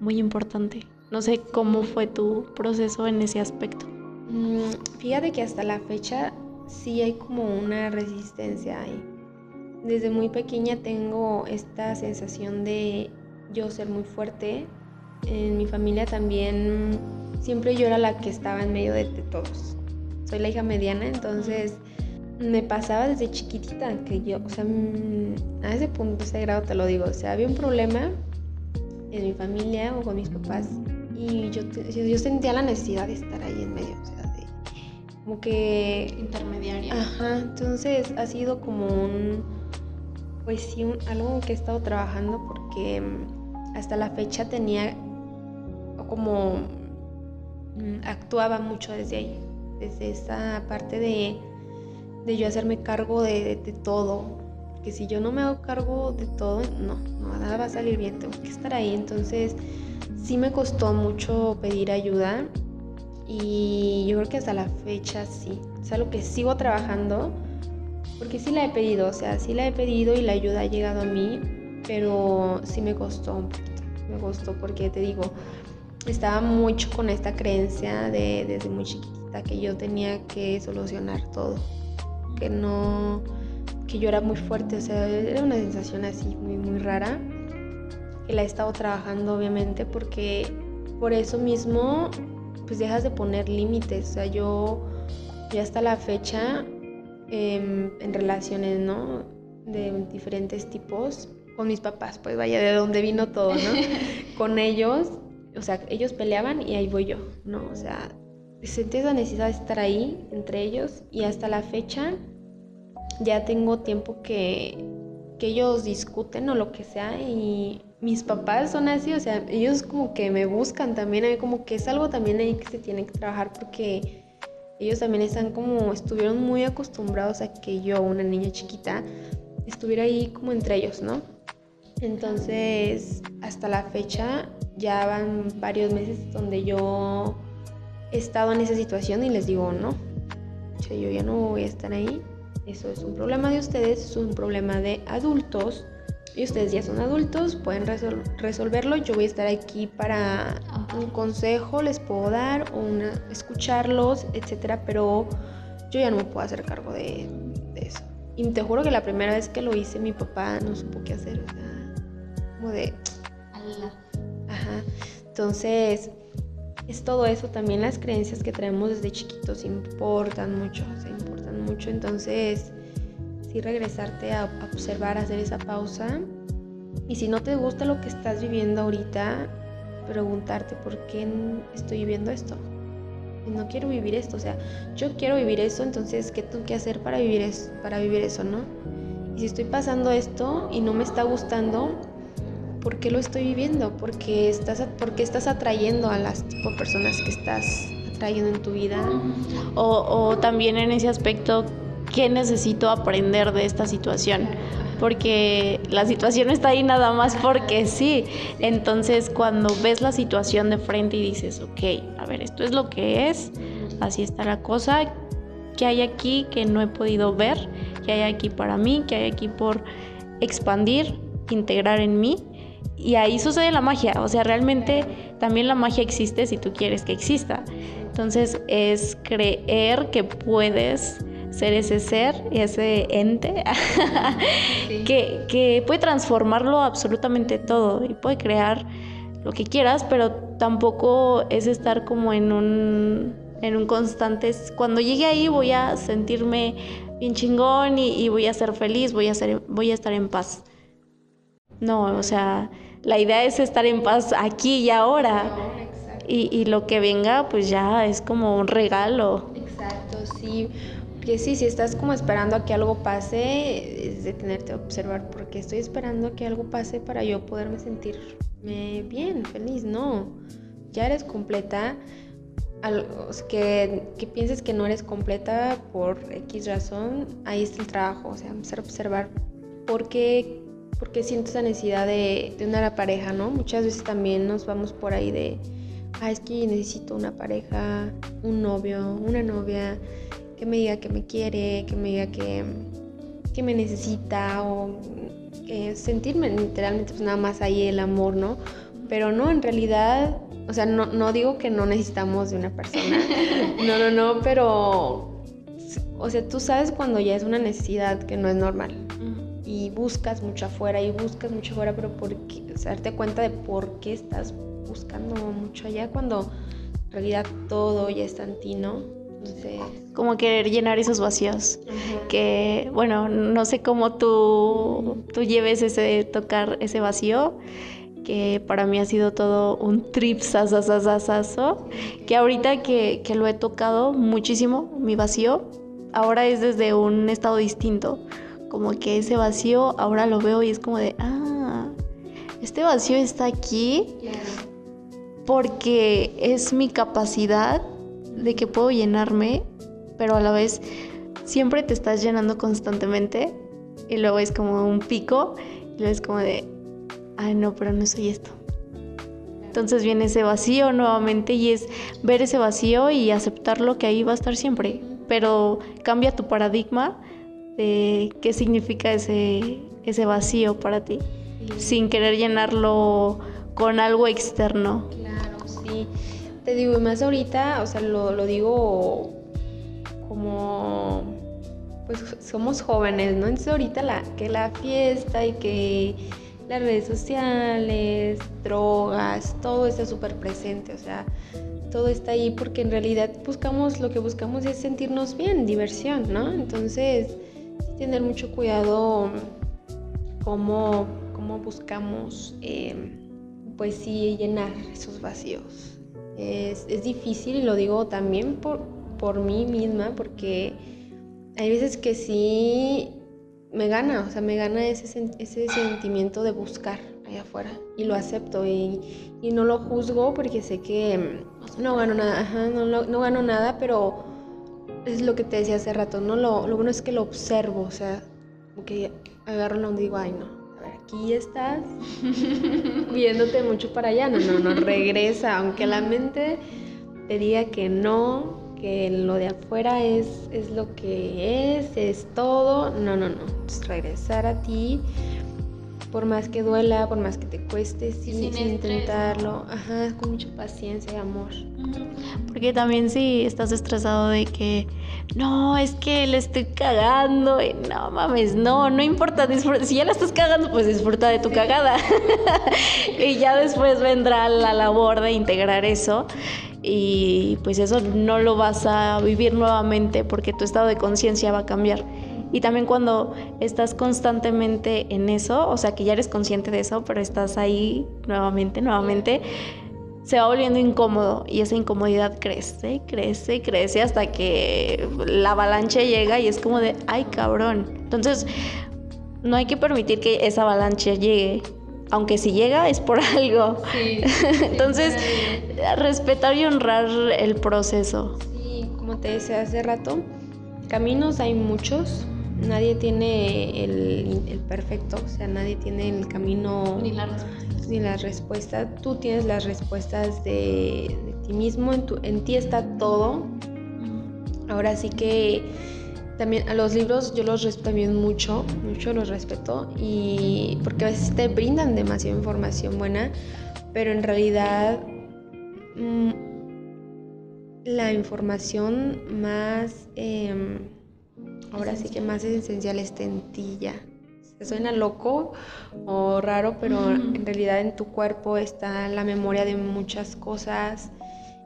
muy importante. No sé cómo fue tu proceso en ese aspecto. Mm, fíjate que hasta la fecha sí hay como una resistencia ahí. Desde muy pequeña tengo esta sensación de yo ser muy fuerte. En mi familia también siempre yo era la que estaba en medio de, de todos. Soy la hija mediana, entonces me pasaba desde chiquitita que yo, o sea, mm, a ese punto, ese grado te lo digo, o sea, había un problema en mi familia o con mis papás y yo, yo sentía la necesidad de estar ahí en medio, o sea, de, como que... Intermediaria. Ajá, entonces ha sido como un, Pues sí, algo que he estado trabajando porque mm, hasta la fecha tenía como mm, actuaba mucho desde ahí, desde esa parte de, yo hacerme cargo de, todo. Que si yo no me hago cargo de todo, no, nada va a salir bien, tengo que estar ahí. Entonces sí me costó mucho pedir ayuda y yo creo que hasta la fecha sí. Es algo que sigo trabajando porque sí la he pedido, o sea, sí la he pedido y la ayuda ha llegado a mí, pero sí me costó un poquito. Me costó porque te digo, estaba mucho con esta creencia de desde muy chiquita que yo tenía que solucionar todo, que no, que yo era muy fuerte, o sea, era una sensación así muy, muy rara, que la he estado trabajando obviamente porque por eso mismo pues dejas de poner límites, o sea, yo ya hasta la fecha em, en relaciones, ¿no? De diferentes tipos, con mis papás, pues vaya de dónde vino todo, ¿no? con ellos o sea, ellos peleaban y ahí voy yo, ¿no? O sea, sentí esa necesidad de estar ahí entre ellos y hasta la fecha ya tengo tiempo que, que ellos discuten o lo que sea y mis papás son así, o sea, ellos como que me buscan también, como que es algo también ahí que se tiene que trabajar porque ellos también están como, estuvieron muy acostumbrados a que yo, una niña chiquita, estuviera ahí como entre ellos, ¿no? Entonces, hasta la fecha ya van varios meses donde yo estado en esa situación y les digo, no, yo ya no voy a estar ahí. Eso es un problema de ustedes, es un problema de adultos. Y ustedes ya son adultos, pueden resolverlo. Yo voy a estar aquí para un consejo, les puedo dar, una, escucharlos, etcétera, pero yo ya no me puedo hacer cargo de, eso. Y te juro que la primera vez que lo hice, mi papá no supo qué hacer. O sea, como de. Entonces, es todo eso, también las creencias que traemos desde chiquitos importan mucho, se importan mucho. Entonces, sí regresarte a, observar, hacer esa pausa. Y si no te gusta lo que estás viviendo ahorita, preguntarte por qué estoy viviendo esto. No quiero vivir esto, o sea, yo quiero vivir eso, entonces, ¿qué tengo que hacer para vivir para vivir eso, no? Y si estoy pasando esto y no me está gustando, por qué lo estoy viviendo, por qué estás, por estás atrayendo a las tipo personas que estás atrayendo en tu vida. O, o también en ese aspecto, ¿qué necesito aprender de esta situación? porque la situación está ahí nada más porque sí. Entonces, cuando ves la situación de frente y dices, ok, a ver, esto es lo que es, así está la cosa, ¿qué hay aquí que no he podido ver? ¿Qué hay aquí para mí? ¿Qué hay aquí por expandir, integrar en mí? Y ahí sucede la magia, o sea, realmente también la magia existe si tú quieres que exista. Entonces es creer que puedes ser ese ser, ese ente, que, que puede transformarlo absolutamente todo y puede crear lo que quieras, pero tampoco es estar como en un, en un constante, cuando llegue ahí voy a sentirme bien chingón y, y voy a ser feliz, voy a, ser, voy a estar en paz. No, o sea, la idea es estar en paz aquí y ahora. Y, y, lo que venga, pues ya es como un regalo. Exacto, sí. Que sí, si estás como esperando a que algo pase, es detenerte a observar, porque estoy esperando a que algo pase para yo poderme sentirme bien, feliz. No, ya eres completa. que, que pienses que no eres completa por X razón, ahí está el trabajo, o sea, empezar a observar por qué porque siento esa necesidad de, de una pareja, ¿no? Muchas veces también nos vamos por ahí de, ah, es que necesito una pareja, un novio, una novia, que me diga que me quiere, que me diga que, que me necesita o sentirme literalmente pues nada más ahí el amor, ¿no? Pero no, en realidad, o sea, no, no digo que no necesitamos de una persona, no, no, no, pero, o sea, tú sabes cuando ya es una necesidad que no es normal y buscas mucho afuera y buscas mucho afuera, pero por qué, darte cuenta de por qué estás buscando mucho allá cuando en realidad todo ya está en ti, ¿no? Entonces... Como querer llenar esos vacíos. Que, bueno, no sé cómo tú, tú lleves ese, tocar ese vacío, que para mí ha sido todo un trip sasasasasaso, que ahorita que, que lo he tocado muchísimo, mi vacío, ahora es desde un estado distinto como que ese vacío ahora lo veo y es como de, ah, este vacío está aquí porque es mi capacidad de que puedo llenarme, pero a la vez siempre te estás llenando constantemente y luego es como un pico y luego es como de, ay no, pero no soy esto. Entonces viene ese vacío nuevamente y es ver ese vacío y aceptarlo que ahí va a estar siempre. Pero cambia tu paradigma de qué significa ese, ese vacío para ti, sin querer llenarlo con algo externo. Claro, sí. Te digo, y más ahorita, o sea, lo, lo digo como pues somos jóvenes, ¿no? Entonces ahorita que la fiesta y que las redes sociales, drogas, todo está súper presente, o sea, todo está ahí porque en realidad buscamos, lo que buscamos es sentirnos bien, diversión, ¿no? Entonces, tener mucho cuidado cómo, cómo buscamos, em, pues sí, llenar esos vacíos. Es, es, difícil y lo digo también por, por mí misma porque hay veces que sí me gana, o sea, me gana ese, ese sentimiento de buscar allá afuera y lo acepto y, y no lo juzgo porque sé que mm, no gano nada, ajá, no, no, gano nada, pero es lo que te decía hace rato, ¿no? Lo, lo bueno es que lo observo, o sea, que agarro donde digo, ay, no, a ver, aquí estás viéndote mucho para allá, no, no, no, regresa, aunque la mente te diga que no, que lo de afuera es, es lo que es, es todo. No, no, no. regresar a ti, por más que duela, por más que te cueste, sí, sin, intentarlo. Ajá, con mucha paciencia y amor. Porque también si estás estresado de que, no, es que le estoy cagando, y no mames, no, no importa, si ya la estás cagando, pues disfruta de tu cagada. y ya después vendrá la labor de integrar eso y pues eso no lo vas a vivir nuevamente porque tu estado de conciencia va a cambiar. Y también cuando estás constantemente en eso, o sea que ya eres consciente de eso, pero estás ahí nuevamente, nuevamente, se va volviendo incómodo y esa incomodidad crece, crece, crece hasta que la avalancha llega y es como de, ay cabrón. Entonces, no hay que permitir que esa avalancha llegue aunque si llega es por algo. Entonces, respetar y honrar el proceso. Sí, como te decía hace rato, caminos hay muchos, nadie tiene el, perfecto, o sea, nadie tiene el camino ni la respuesta. Ni la respuesta. Tú tienes las respuestas de, ti mismo, en, tu, en ti está todo. Ahora sí que también a los libros yo los respeto también mucho, mucho los respeto y porque a veces te brindan demasiada información buena, pero en realidad mm, la información más, em, ahora sí que más esencial está en ti ya. Suena loco o raro, pero en realidad en tu cuerpo está la memoria de muchas cosas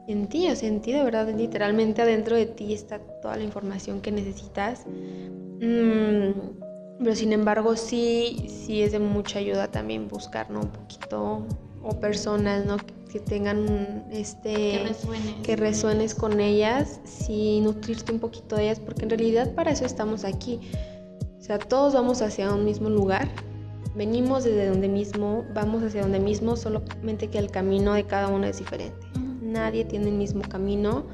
en ti, o sea, en ti de verdad, literalmente adentro de ti está toda la información que necesitas. Mm, pero sin embargo, sí, sí es de mucha ayuda también buscar, ¿no? Un poquito, o personas, ¿no? Que tengan este que resuenes. que resuenes con ellas, sí nutrirte un poquito de ellas, porque en realidad para eso estamos aquí. O sea, todos vamos hacia un mismo lugar, venimos desde donde mismo, vamos hacia donde mismo, solamente que el camino de cada uno es diferente. Nadie tiene el mismo camino,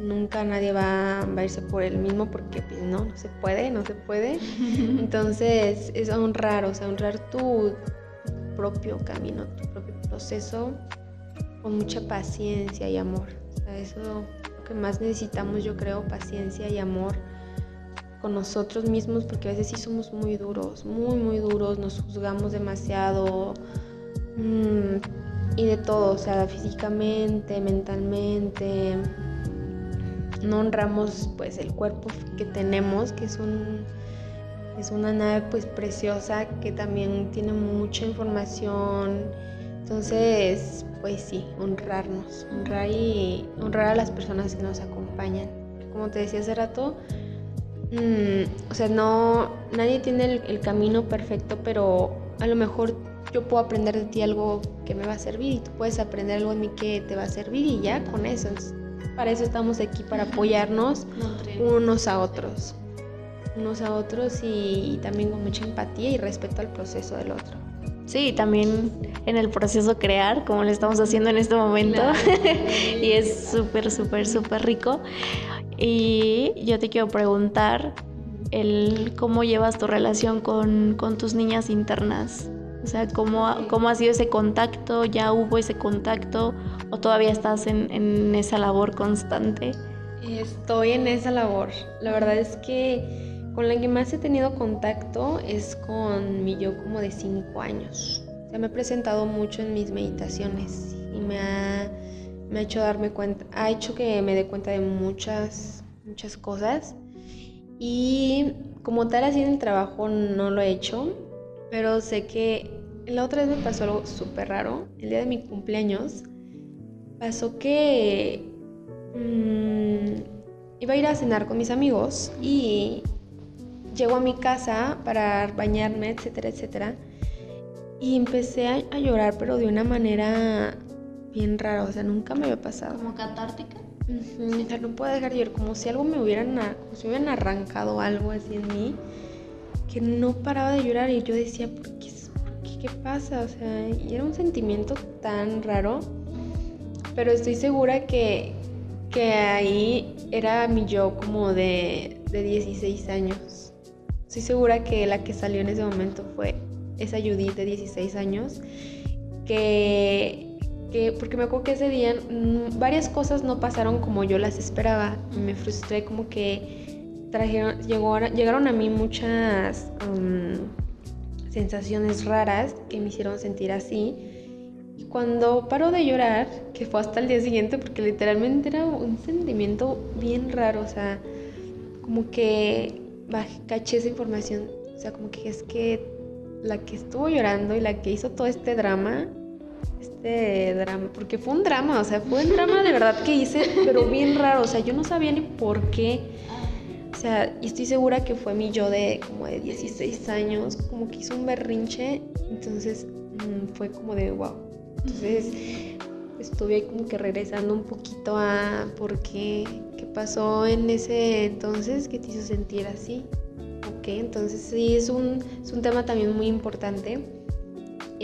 nunca nadie va, a irse por el mismo porque pues, no, no se puede, no se puede. Entonces es honrar, o sea, honrar tu propio camino, tu propio proceso con mucha paciencia y amor. O sea, eso es lo que más necesitamos, yo creo, paciencia y amor con nosotros mismos, porque a veces sí somos muy duros, muy, muy duros, nos juzgamos demasiado. Mm, y de todo, o sea, físicamente, mentalmente. No honramos pues el cuerpo que tenemos, que es un es una nave pues preciosa que también tiene mucha información. Entonces, pues sí, honrarnos, honrar y honrar a las personas que nos acompañan. Como te decía hace rato, mm, o sea, no, nadie tiene el, el camino perfecto, pero a lo mejor yo puedo aprender de ti algo que me va a servir y tú puedes aprender algo de mí que te va a servir y ya con eso. para eso estamos aquí, para apoyarnos unos a otros. unos a otros y, también con mucha empatía y respeto al proceso del otro. Sí, también en el proceso crear, como lo estamos haciendo en este momento. y es súper, súper, súper rico. Y yo te quiero preguntar el cómo llevas tu relación con, tus niñas internas. O sea, ¿cómo, ¿cómo, ha sido ese contacto? ¿Ya hubo ese contacto? ¿O todavía estás en, en esa labor constante? Estoy en esa labor. La verdad es que con la que más he tenido contacto es con mi yo como de 5 años. Se me ha presentado mucho en mis meditaciones y me ha, me ha hecho darme cuenta, ha hecho que me dé cuenta de muchas, muchas cosas. Y como tal, así en el trabajo no lo he hecho, pero sé que la otra vez me pasó algo súper raro. El día de mi cumpleaños pasó que Mm, iba a ir a cenar con mis amigos y llego a mi casa para bañarme, etcétera, etcétera. Y empecé a, llorar, pero de una manera bien rara, o sea, nunca me había pasado. ¿Como catártica? O sea, no puedo dejar de llorar, como si algo me hubieran, como si hubieran arrancado algo así en mí, que no paraba de llorar y yo decía, ¿por qué? ¿Por qué? ¿Qué pasa? O sea, y era un sentimiento tan raro, pero estoy segura que, que ahí era mi yo como de, de 16 años. Estoy segura que la que salió en ese momento fue esa Judith de 16 años, que, que, porque me acuerdo que ese día mm, varias cosas no pasaron como yo las esperaba. Me frustré como que trajeron, llegó, llegaron a mí muchas um, sensaciones raras que me hicieron sentir así cuando paró de llorar, que fue hasta el día siguiente, porque literalmente era un sentimiento bien raro, o sea, como que caché esa información, o sea, como que es que la que estuvo llorando y la que hizo todo este drama, este drama, porque fue un drama, o sea, fue un drama de verdad que hice, pero bien raro, o sea, yo no sabía ni por qué. O sea, y estoy segura que fue mi yo de como de 16 años, como que hizo un berrinche, entonces mm, fue como de wow entonces estuve ahí como que regresando un poquito a por qué, qué pasó en ese entonces que te hizo sentir así. Ok, entonces sí, es un, es un tema también muy importante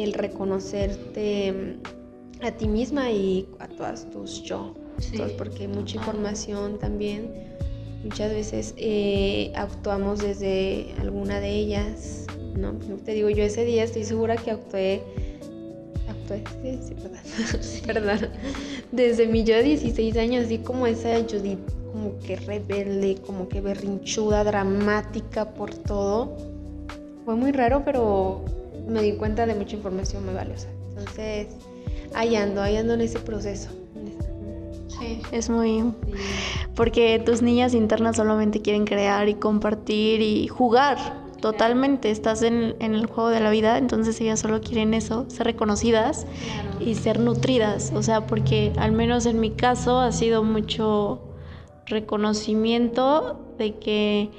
el reconocerte mm, a ti misma y a todas tus yo. porque hay mucha información también. Muchas veces eh, actuamos desde alguna de ellas, ¿no? Te digo, yo ese día estoy segura que actué sí, sí, perdón. Desde mi yo de 16 años, así como esa Judith, como que rebelde, como que berrinchuda, dramática por todo. Fue muy raro, pero me di cuenta de mucha información muy valiosa. Entonces, ahí ando, ahí ando en ese proceso. Sí, es muy... Porque tus niñas internas solamente quieren crear y compartir y jugar totalmente, estás en, el juego de la vida, entonces ellas solo quieren eso, ser reconocidas y ser nutridas, o sea, porque al menos en mi caso ha sido mucho reconocimiento de que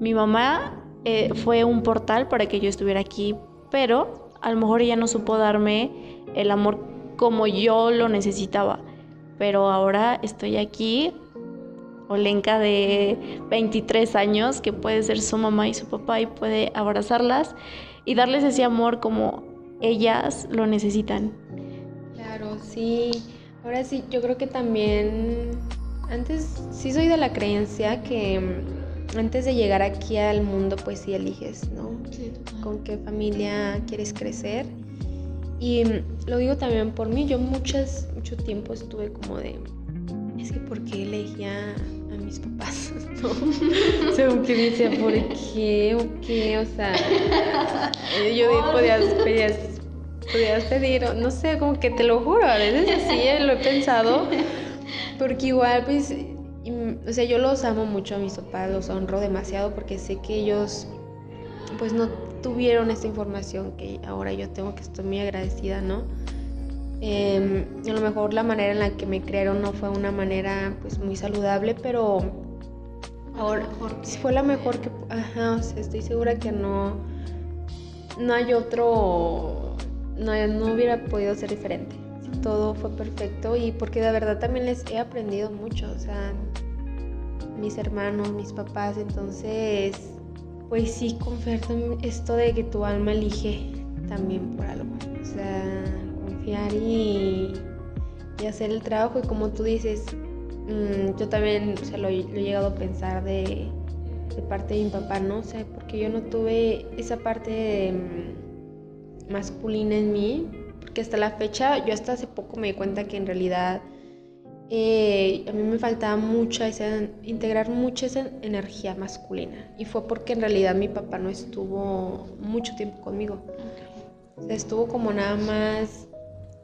mi mamá eh, fue un portal para que yo estuviera aquí, pero a lo mejor ella no supo darme el amor como yo lo necesitaba, pero ahora estoy aquí Olenka de 23 años que puede ser su mamá y su papá y puede abrazarlas y darles ese amor como ellas lo necesitan. Claro, sí. Ahora sí, yo creo que también antes sí soy de la creencia que antes de llegar aquí al mundo pues sí eliges, ¿no? Con qué familia quieres crecer. Y lo digo también por mí, yo muchas, mucho tiempo estuve como de, es que ¿por qué elegía mis papás, ¿no? Según que dice, ¿por qué? ¿O qué? O sea, yo podías, podías, podías pedir, no sé, como que te lo juro, a veces así eh, lo he pensado, porque igual, pues, o sea, yo los amo mucho a mis papás, los honro demasiado porque sé que ellos, pues, no tuvieron esta información que ahora yo tengo, que estoy muy agradecida, ¿no? Em, a lo mejor la manera en la que me crearon no fue una manera pues muy saludable, pero ahora fue la mejor que... Ajá, estoy segura que no, no hay otro... No, no hubiera podido ser diferente. Todo fue perfecto y porque de verdad también les he aprendido mucho, o sea, mis hermanos, mis papás, entonces pues sí, confiar esto de que tu alma elige también por algo. O sea, confiar y, y hacer el trabajo. Y como tú dices, mm, yo también o sea, lo, he llegado a pensar de, de, parte de mi papá, ¿no? O sea, porque yo no tuve esa parte mm, masculina en mí. Porque hasta la fecha, yo hasta hace poco me di cuenta que en realidad eh, a mí me faltaba mucho esa, integrar mucha esa energía masculina. Y fue porque en realidad mi papá no estuvo mucho tiempo conmigo. estuvo como nada más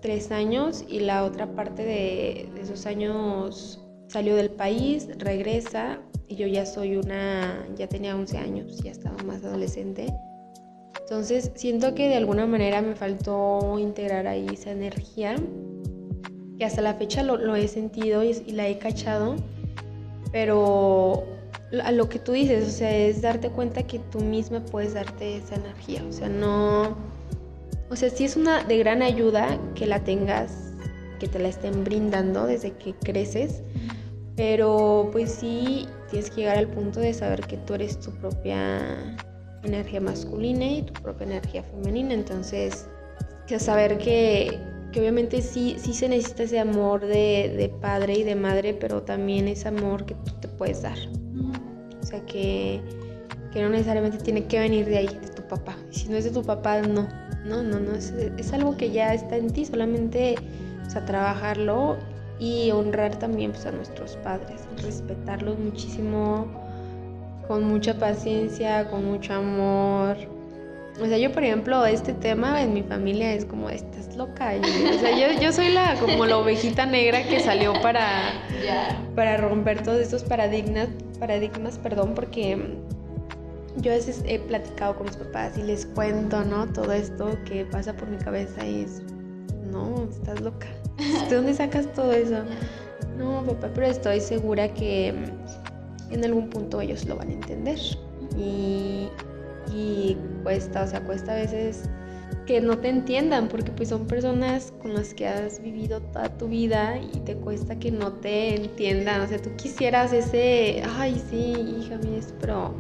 tres años y la otra parte de, de, esos años salió del país, regresa y yo ya soy una, ya tenía 11 años, ya estaba más adolescente. Entonces siento que de alguna manera me faltó integrar ahí esa energía hasta la fecha lo, he sentido y, la he cachado, pero a lo que tú dices, o sea, es darte cuenta que tú misma puedes darte esa energía, o sea, no, o sea, sí es una de gran ayuda que la tengas, que te la estén brindando desde que creces, pero pues sí tienes que llegar al punto de saber que tú eres tu propia energía masculina y tu propia energía femenina, entonces, saber que que obviamente sí, sí se necesita ese amor de, padre y de madre, pero también ese amor que tú te puedes dar. O sea, que, no necesariamente tiene que venir de ahí, de tu papá. Si no es de tu papá, no. No, no, no. Es, es algo que ya está en ti, solamente o sea, trabajarlo y honrar también pues, a nuestros padres, respetarlos muchísimo, con mucha paciencia, con mucho amor. O sea, yo por ejemplo, este tema en mi familia es como, estás loca. o sea, yo, soy la como la ovejita negra que salió para, para romper todos estos paradigmas, paradigmas, perdón, porque yo a veces he platicado con mis papás y les cuento, ¿no? Todo esto que pasa por mi cabeza y es, no, estás loca. ¿De dónde sacas todo eso? No, papá, pero estoy segura que en algún punto ellos lo van a entender. Y y cuesta, o sea, cuesta a veces que no te entiendan porque pues son personas con las que has vivido toda tu vida y te cuesta que no te entiendan, o sea, tú quisieras ese, ay, sí, hija mía, pero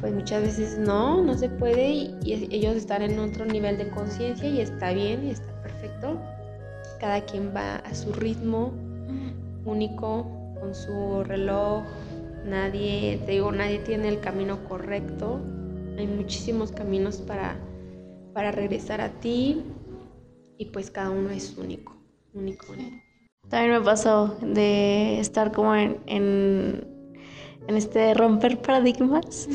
pues muchas veces no, no se puede y, ellos están en otro nivel de conciencia y está bien y está perfecto. Cada quien va a su ritmo único, con su reloj, nadie, te digo, nadie tiene el camino correcto hay muchísimos caminos para, para regresar a ti y pues cada uno es único, único. También me pasó de estar como en, en, este romper paradigmas.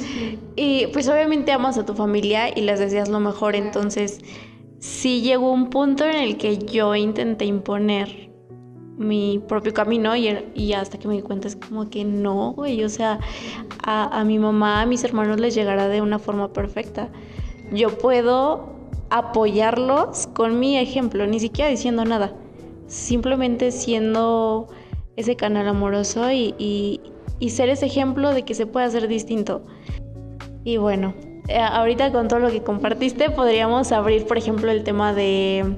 Y pues obviamente amas a tu familia y les deseas lo mejor, entonces sí llegó un punto en el que yo intenté imponer mi propio camino y, hasta que me di cuenta es como que no, güey, o sea, a, mi mamá, a mis hermanos les llegará de una forma perfecta. Yo puedo apoyarlos con mi ejemplo, ni siquiera diciendo nada, simplemente siendo ese canal amoroso y, y, y ser ese ejemplo de que se puede hacer distinto. Y bueno, eh, ahorita con todo lo que compartiste podríamos abrir, por ejemplo, el tema de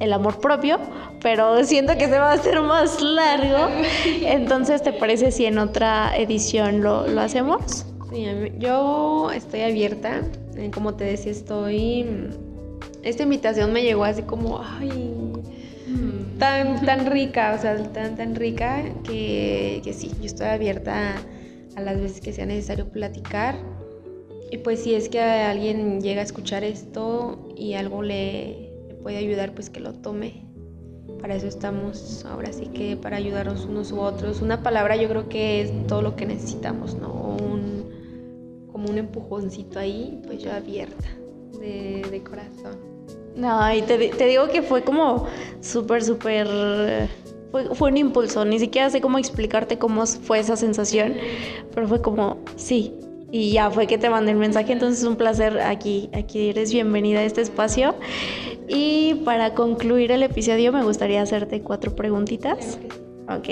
el amor propio, pero siento que se va a hacer más largo. Entonces, ¿te parece si en otra edición lo, hacemos? Sí, yo estoy abierta. Eh, como te decía, estoy. Esta invitación me llegó así como, ay, mm. tan, tan rica, o sea, tan, tan rica que, que sí, yo estoy abierta a las veces que sea necesario platicar. Y pues si es que alguien llega a escuchar esto y algo le, puede ayudar, pues que lo tome. Para eso estamos ahora sí que para ayudarnos unos u otros. Una palabra yo creo que es todo lo que necesitamos, ¿no? Como un empujoncito ahí, pues yo abierta de, corazón. No, y te, te, digo que fue como súper, súper... Fue, fue un impulso, ni siquiera sé cómo explicarte cómo fue esa sensación, pero fue como, sí, y ya fue que te mandé el mensaje, entonces es un placer aquí, aquí eres bienvenida a este espacio. Y para concluir el episodio me gustaría hacerte cuatro preguntitas. Ok.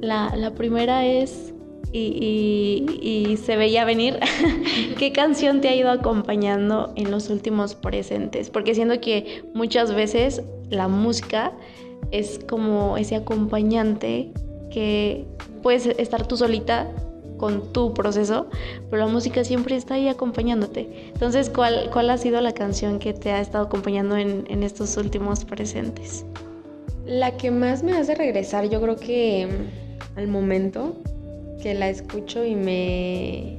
La, primera es, y, se veía venir, ¿qué canción te ha ido acompañando en los últimos presentes? Porque siento que muchas veces la música es como ese acompañante que puedes estar tú solita con tu proceso, pero la música siempre está ahí acompañándote. Entonces, ¿cuál, cuál ha sido la canción que te ha estado acompañando en, en estos últimos presentes? La que más me hace regresar, yo creo que mm, al momento que la escucho y me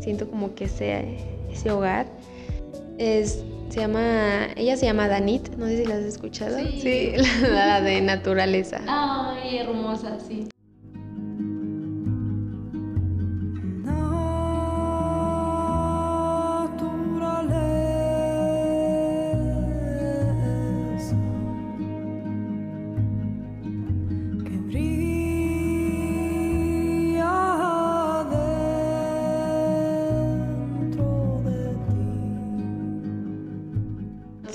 siento como que ese, ese hogar, es se llama, ella se llama Danit, no sé si la has escuchado. Sí, la de naturaleza. Ay, hermosa, sí.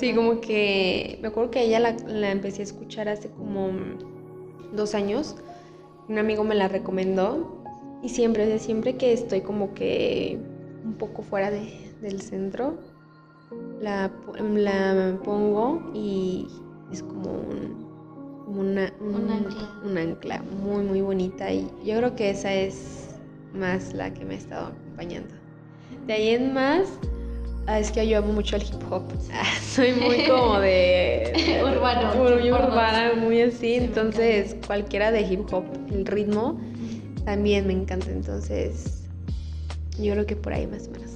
Sí, como que me acuerdo que ella la, empecé a escuchar hace como dos años. Un amigo me la recomendó y siempre, siempre que estoy como que un poco fuera del centro, la, la, pongo y es como un, una, un, ancla. muy, muy bonita y yo creo que esa es más la que me ha estado acompañando. De ahí en más, Ah, es que yo amo mucho el hip hop. soy muy como de. Urbano. Muy urbana, muy así. entonces, cualquiera de hip hop, el ritmo también me encanta. Entonces, yo creo que por ahí más o menos.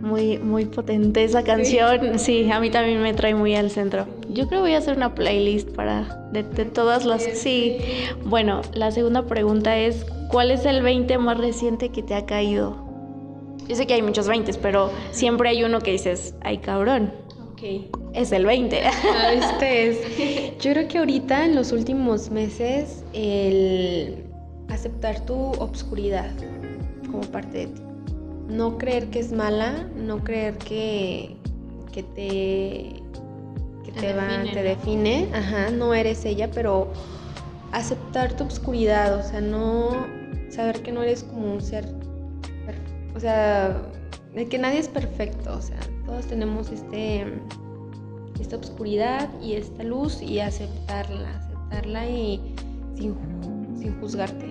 Muy, muy potente esa canción. Sí. a mí también me trae muy al centro. Yo creo que voy a hacer una playlist para de, de todas las. Sí. Bueno, la segunda pregunta es: ¿cuál es el 20 más reciente que te ha caído? Yo sé que hay muchos 20, pero siempre hay uno que dices, ay cabrón. Ok. Es el 20. Ah, este es. Yo creo que ahorita, en los últimos meses, el aceptar tu obscuridad como parte de ti. No creer que es mala, no creer que, que te, que te, define, te define. Ajá, no eres ella, pero aceptar tu obscuridad, o sea, no saber que no eres como un ser o sea, de que nadie es perfecto, o sea, todos tenemos este, esta oscuridad y esta luz y aceptarla, aceptarla y sin, juzgarte.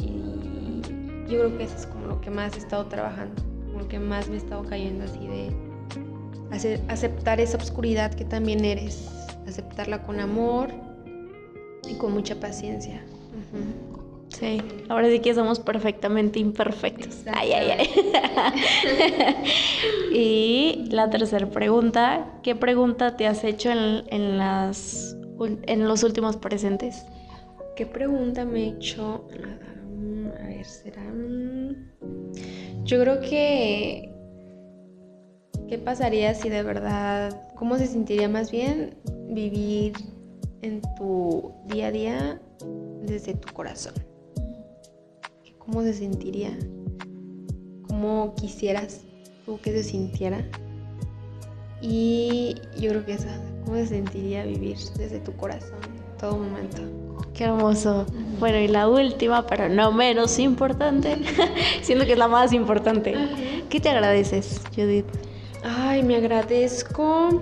Y yo creo que eso es como lo que más he estado trabajando, como lo que más me he estado cayendo así de aceptar esa oscuridad que también eres, aceptarla con amor y con mucha paciencia. Sí, ahora sí que somos perfectamente imperfectos. Ay, ay, ay. y la tercera pregunta, ¿qué pregunta te has hecho en, las, en los últimos presentes? ¿Qué pregunta me he hecho? A ver, será... Yo creo que... ¿Qué pasaría si de verdad... ¿Cómo se sentiría más bien vivir en tu día a día desde tu corazón? ¿Cómo se sentiría? ¿Cómo quisieras tú que se sintiera? Y yo creo que esa, ¿cómo se sentiría vivir desde tu corazón todo momento? Qué hermoso. Bueno, y la última, pero no menos importante, siendo que es la más importante. ¿Qué te agradeces, Judith? Ay, me agradezco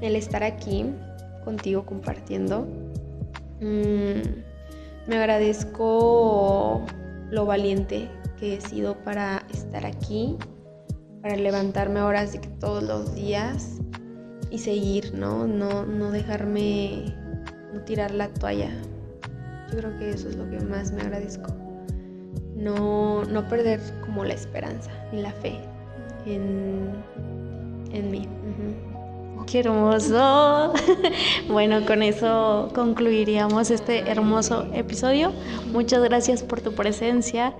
el estar aquí contigo compartiendo. Mm, me agradezco lo valiente que he sido para estar aquí, para levantarme ahora así que todos los días y seguir, ¿no? No, no dejarme, no tirar la toalla. Yo creo que eso es lo que más me agradezco. No, no perder como la esperanza ni la fe en, en mí. Qué hermoso. Bueno, con eso concluiríamos este hermoso episodio. Muchas gracias por tu presencia.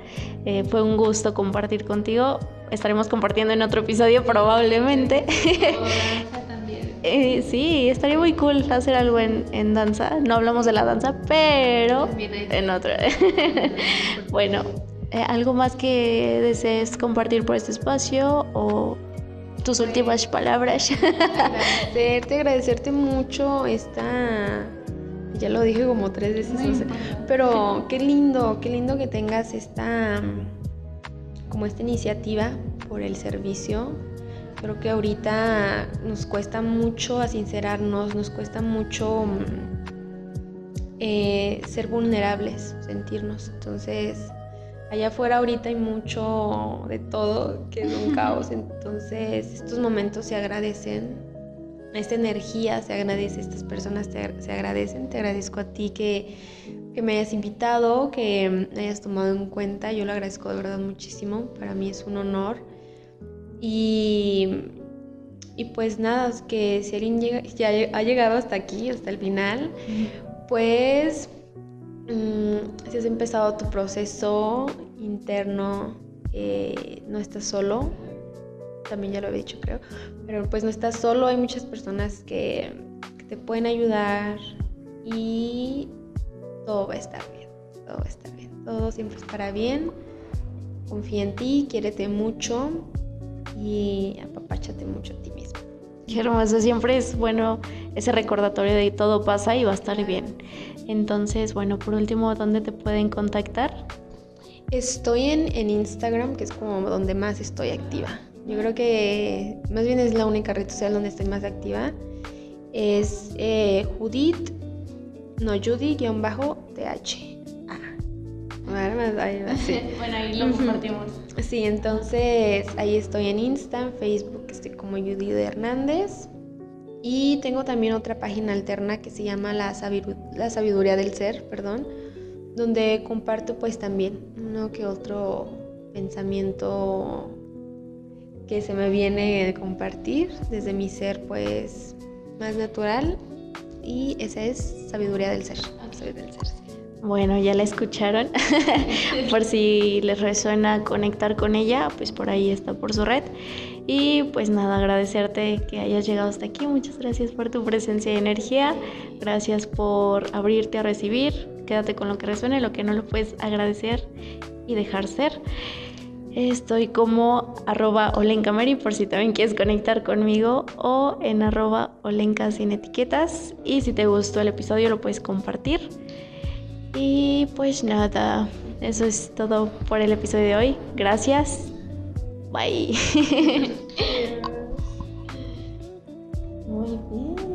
Eh, fue un gusto compartir contigo. Estaremos compartiendo en otro episodio probablemente. Eh, sí, estaría muy cool hacer algo en, danza. No hablamos de la danza, pero en otro. bueno, eh, ¿algo más que desees compartir por este espacio o tus últimas palabras. agradecerte, agradecerte mucho esta, ya lo dije como tres veces, pero qué lindo, qué lindo que tengas esta, como esta iniciativa por el servicio. Creo que ahorita nos cuesta mucho a sincerarnos, nos cuesta mucho eh, ser vulnerables, sentirnos. Entonces, allá afuera ahorita hay mucho de todo, que es un caos. Entonces, estos momentos se agradecen, esta energía se agradece, estas personas se agradecen. Te agradezco a ti que, que me hayas invitado, que me hayas tomado en cuenta. Yo lo agradezco de verdad muchísimo. Para mí es un honor. Y, y pues nada, que si alguien llega, ya ha llegado hasta aquí, hasta el final, pues si has empezado tu proceso interno, eh, no estás solo, también ya lo he dicho creo, pero pues no estás solo, hay muchas personas que, que te pueden ayudar y todo va a estar bien, todo va a estar bien, todo siempre estará bien, confía en ti, quiérete mucho y apapáchate mucho a ti mismo. Qué hermoso, siempre es bueno ese recordatorio de todo pasa y va a estar bien. Entonces, bueno, por último, ¿dónde te pueden contactar? Estoy en, en Instagram, que es como donde más estoy activa. Yo creo que más bien es la única red social donde estoy más activa. Es eh, Judith, no Judy-TH. bueno, ahí lo compartimos. Sí, entonces ahí estoy en Insta, Facebook, estoy como Judy Hernández. Y tengo también otra página alterna que se llama La, Sabiduría del Ser, perdón, donde comparto pues también uno que otro pensamiento que se me viene de compartir desde mi ser pues más natural y esa es Sabiduría del Ser. Sabiduría del ser. Bueno, ya la escucharon. por si les resuena conectar con ella, pues por ahí está por su red. Y pues nada, agradecerte que hayas llegado hasta aquí. Muchas gracias por tu presencia y energía. Gracias por abrirte a recibir. Quédate con lo que resuene, lo que no lo puedes agradecer y dejar ser. Estoy como arroba por si también quieres conectar conmigo o en arroba olenca sin etiquetas. Y si te gustó el episodio lo puedes compartir. Y pues nada, eso es todo por el episodio de hoy. Gracias. Bye. Muy bien.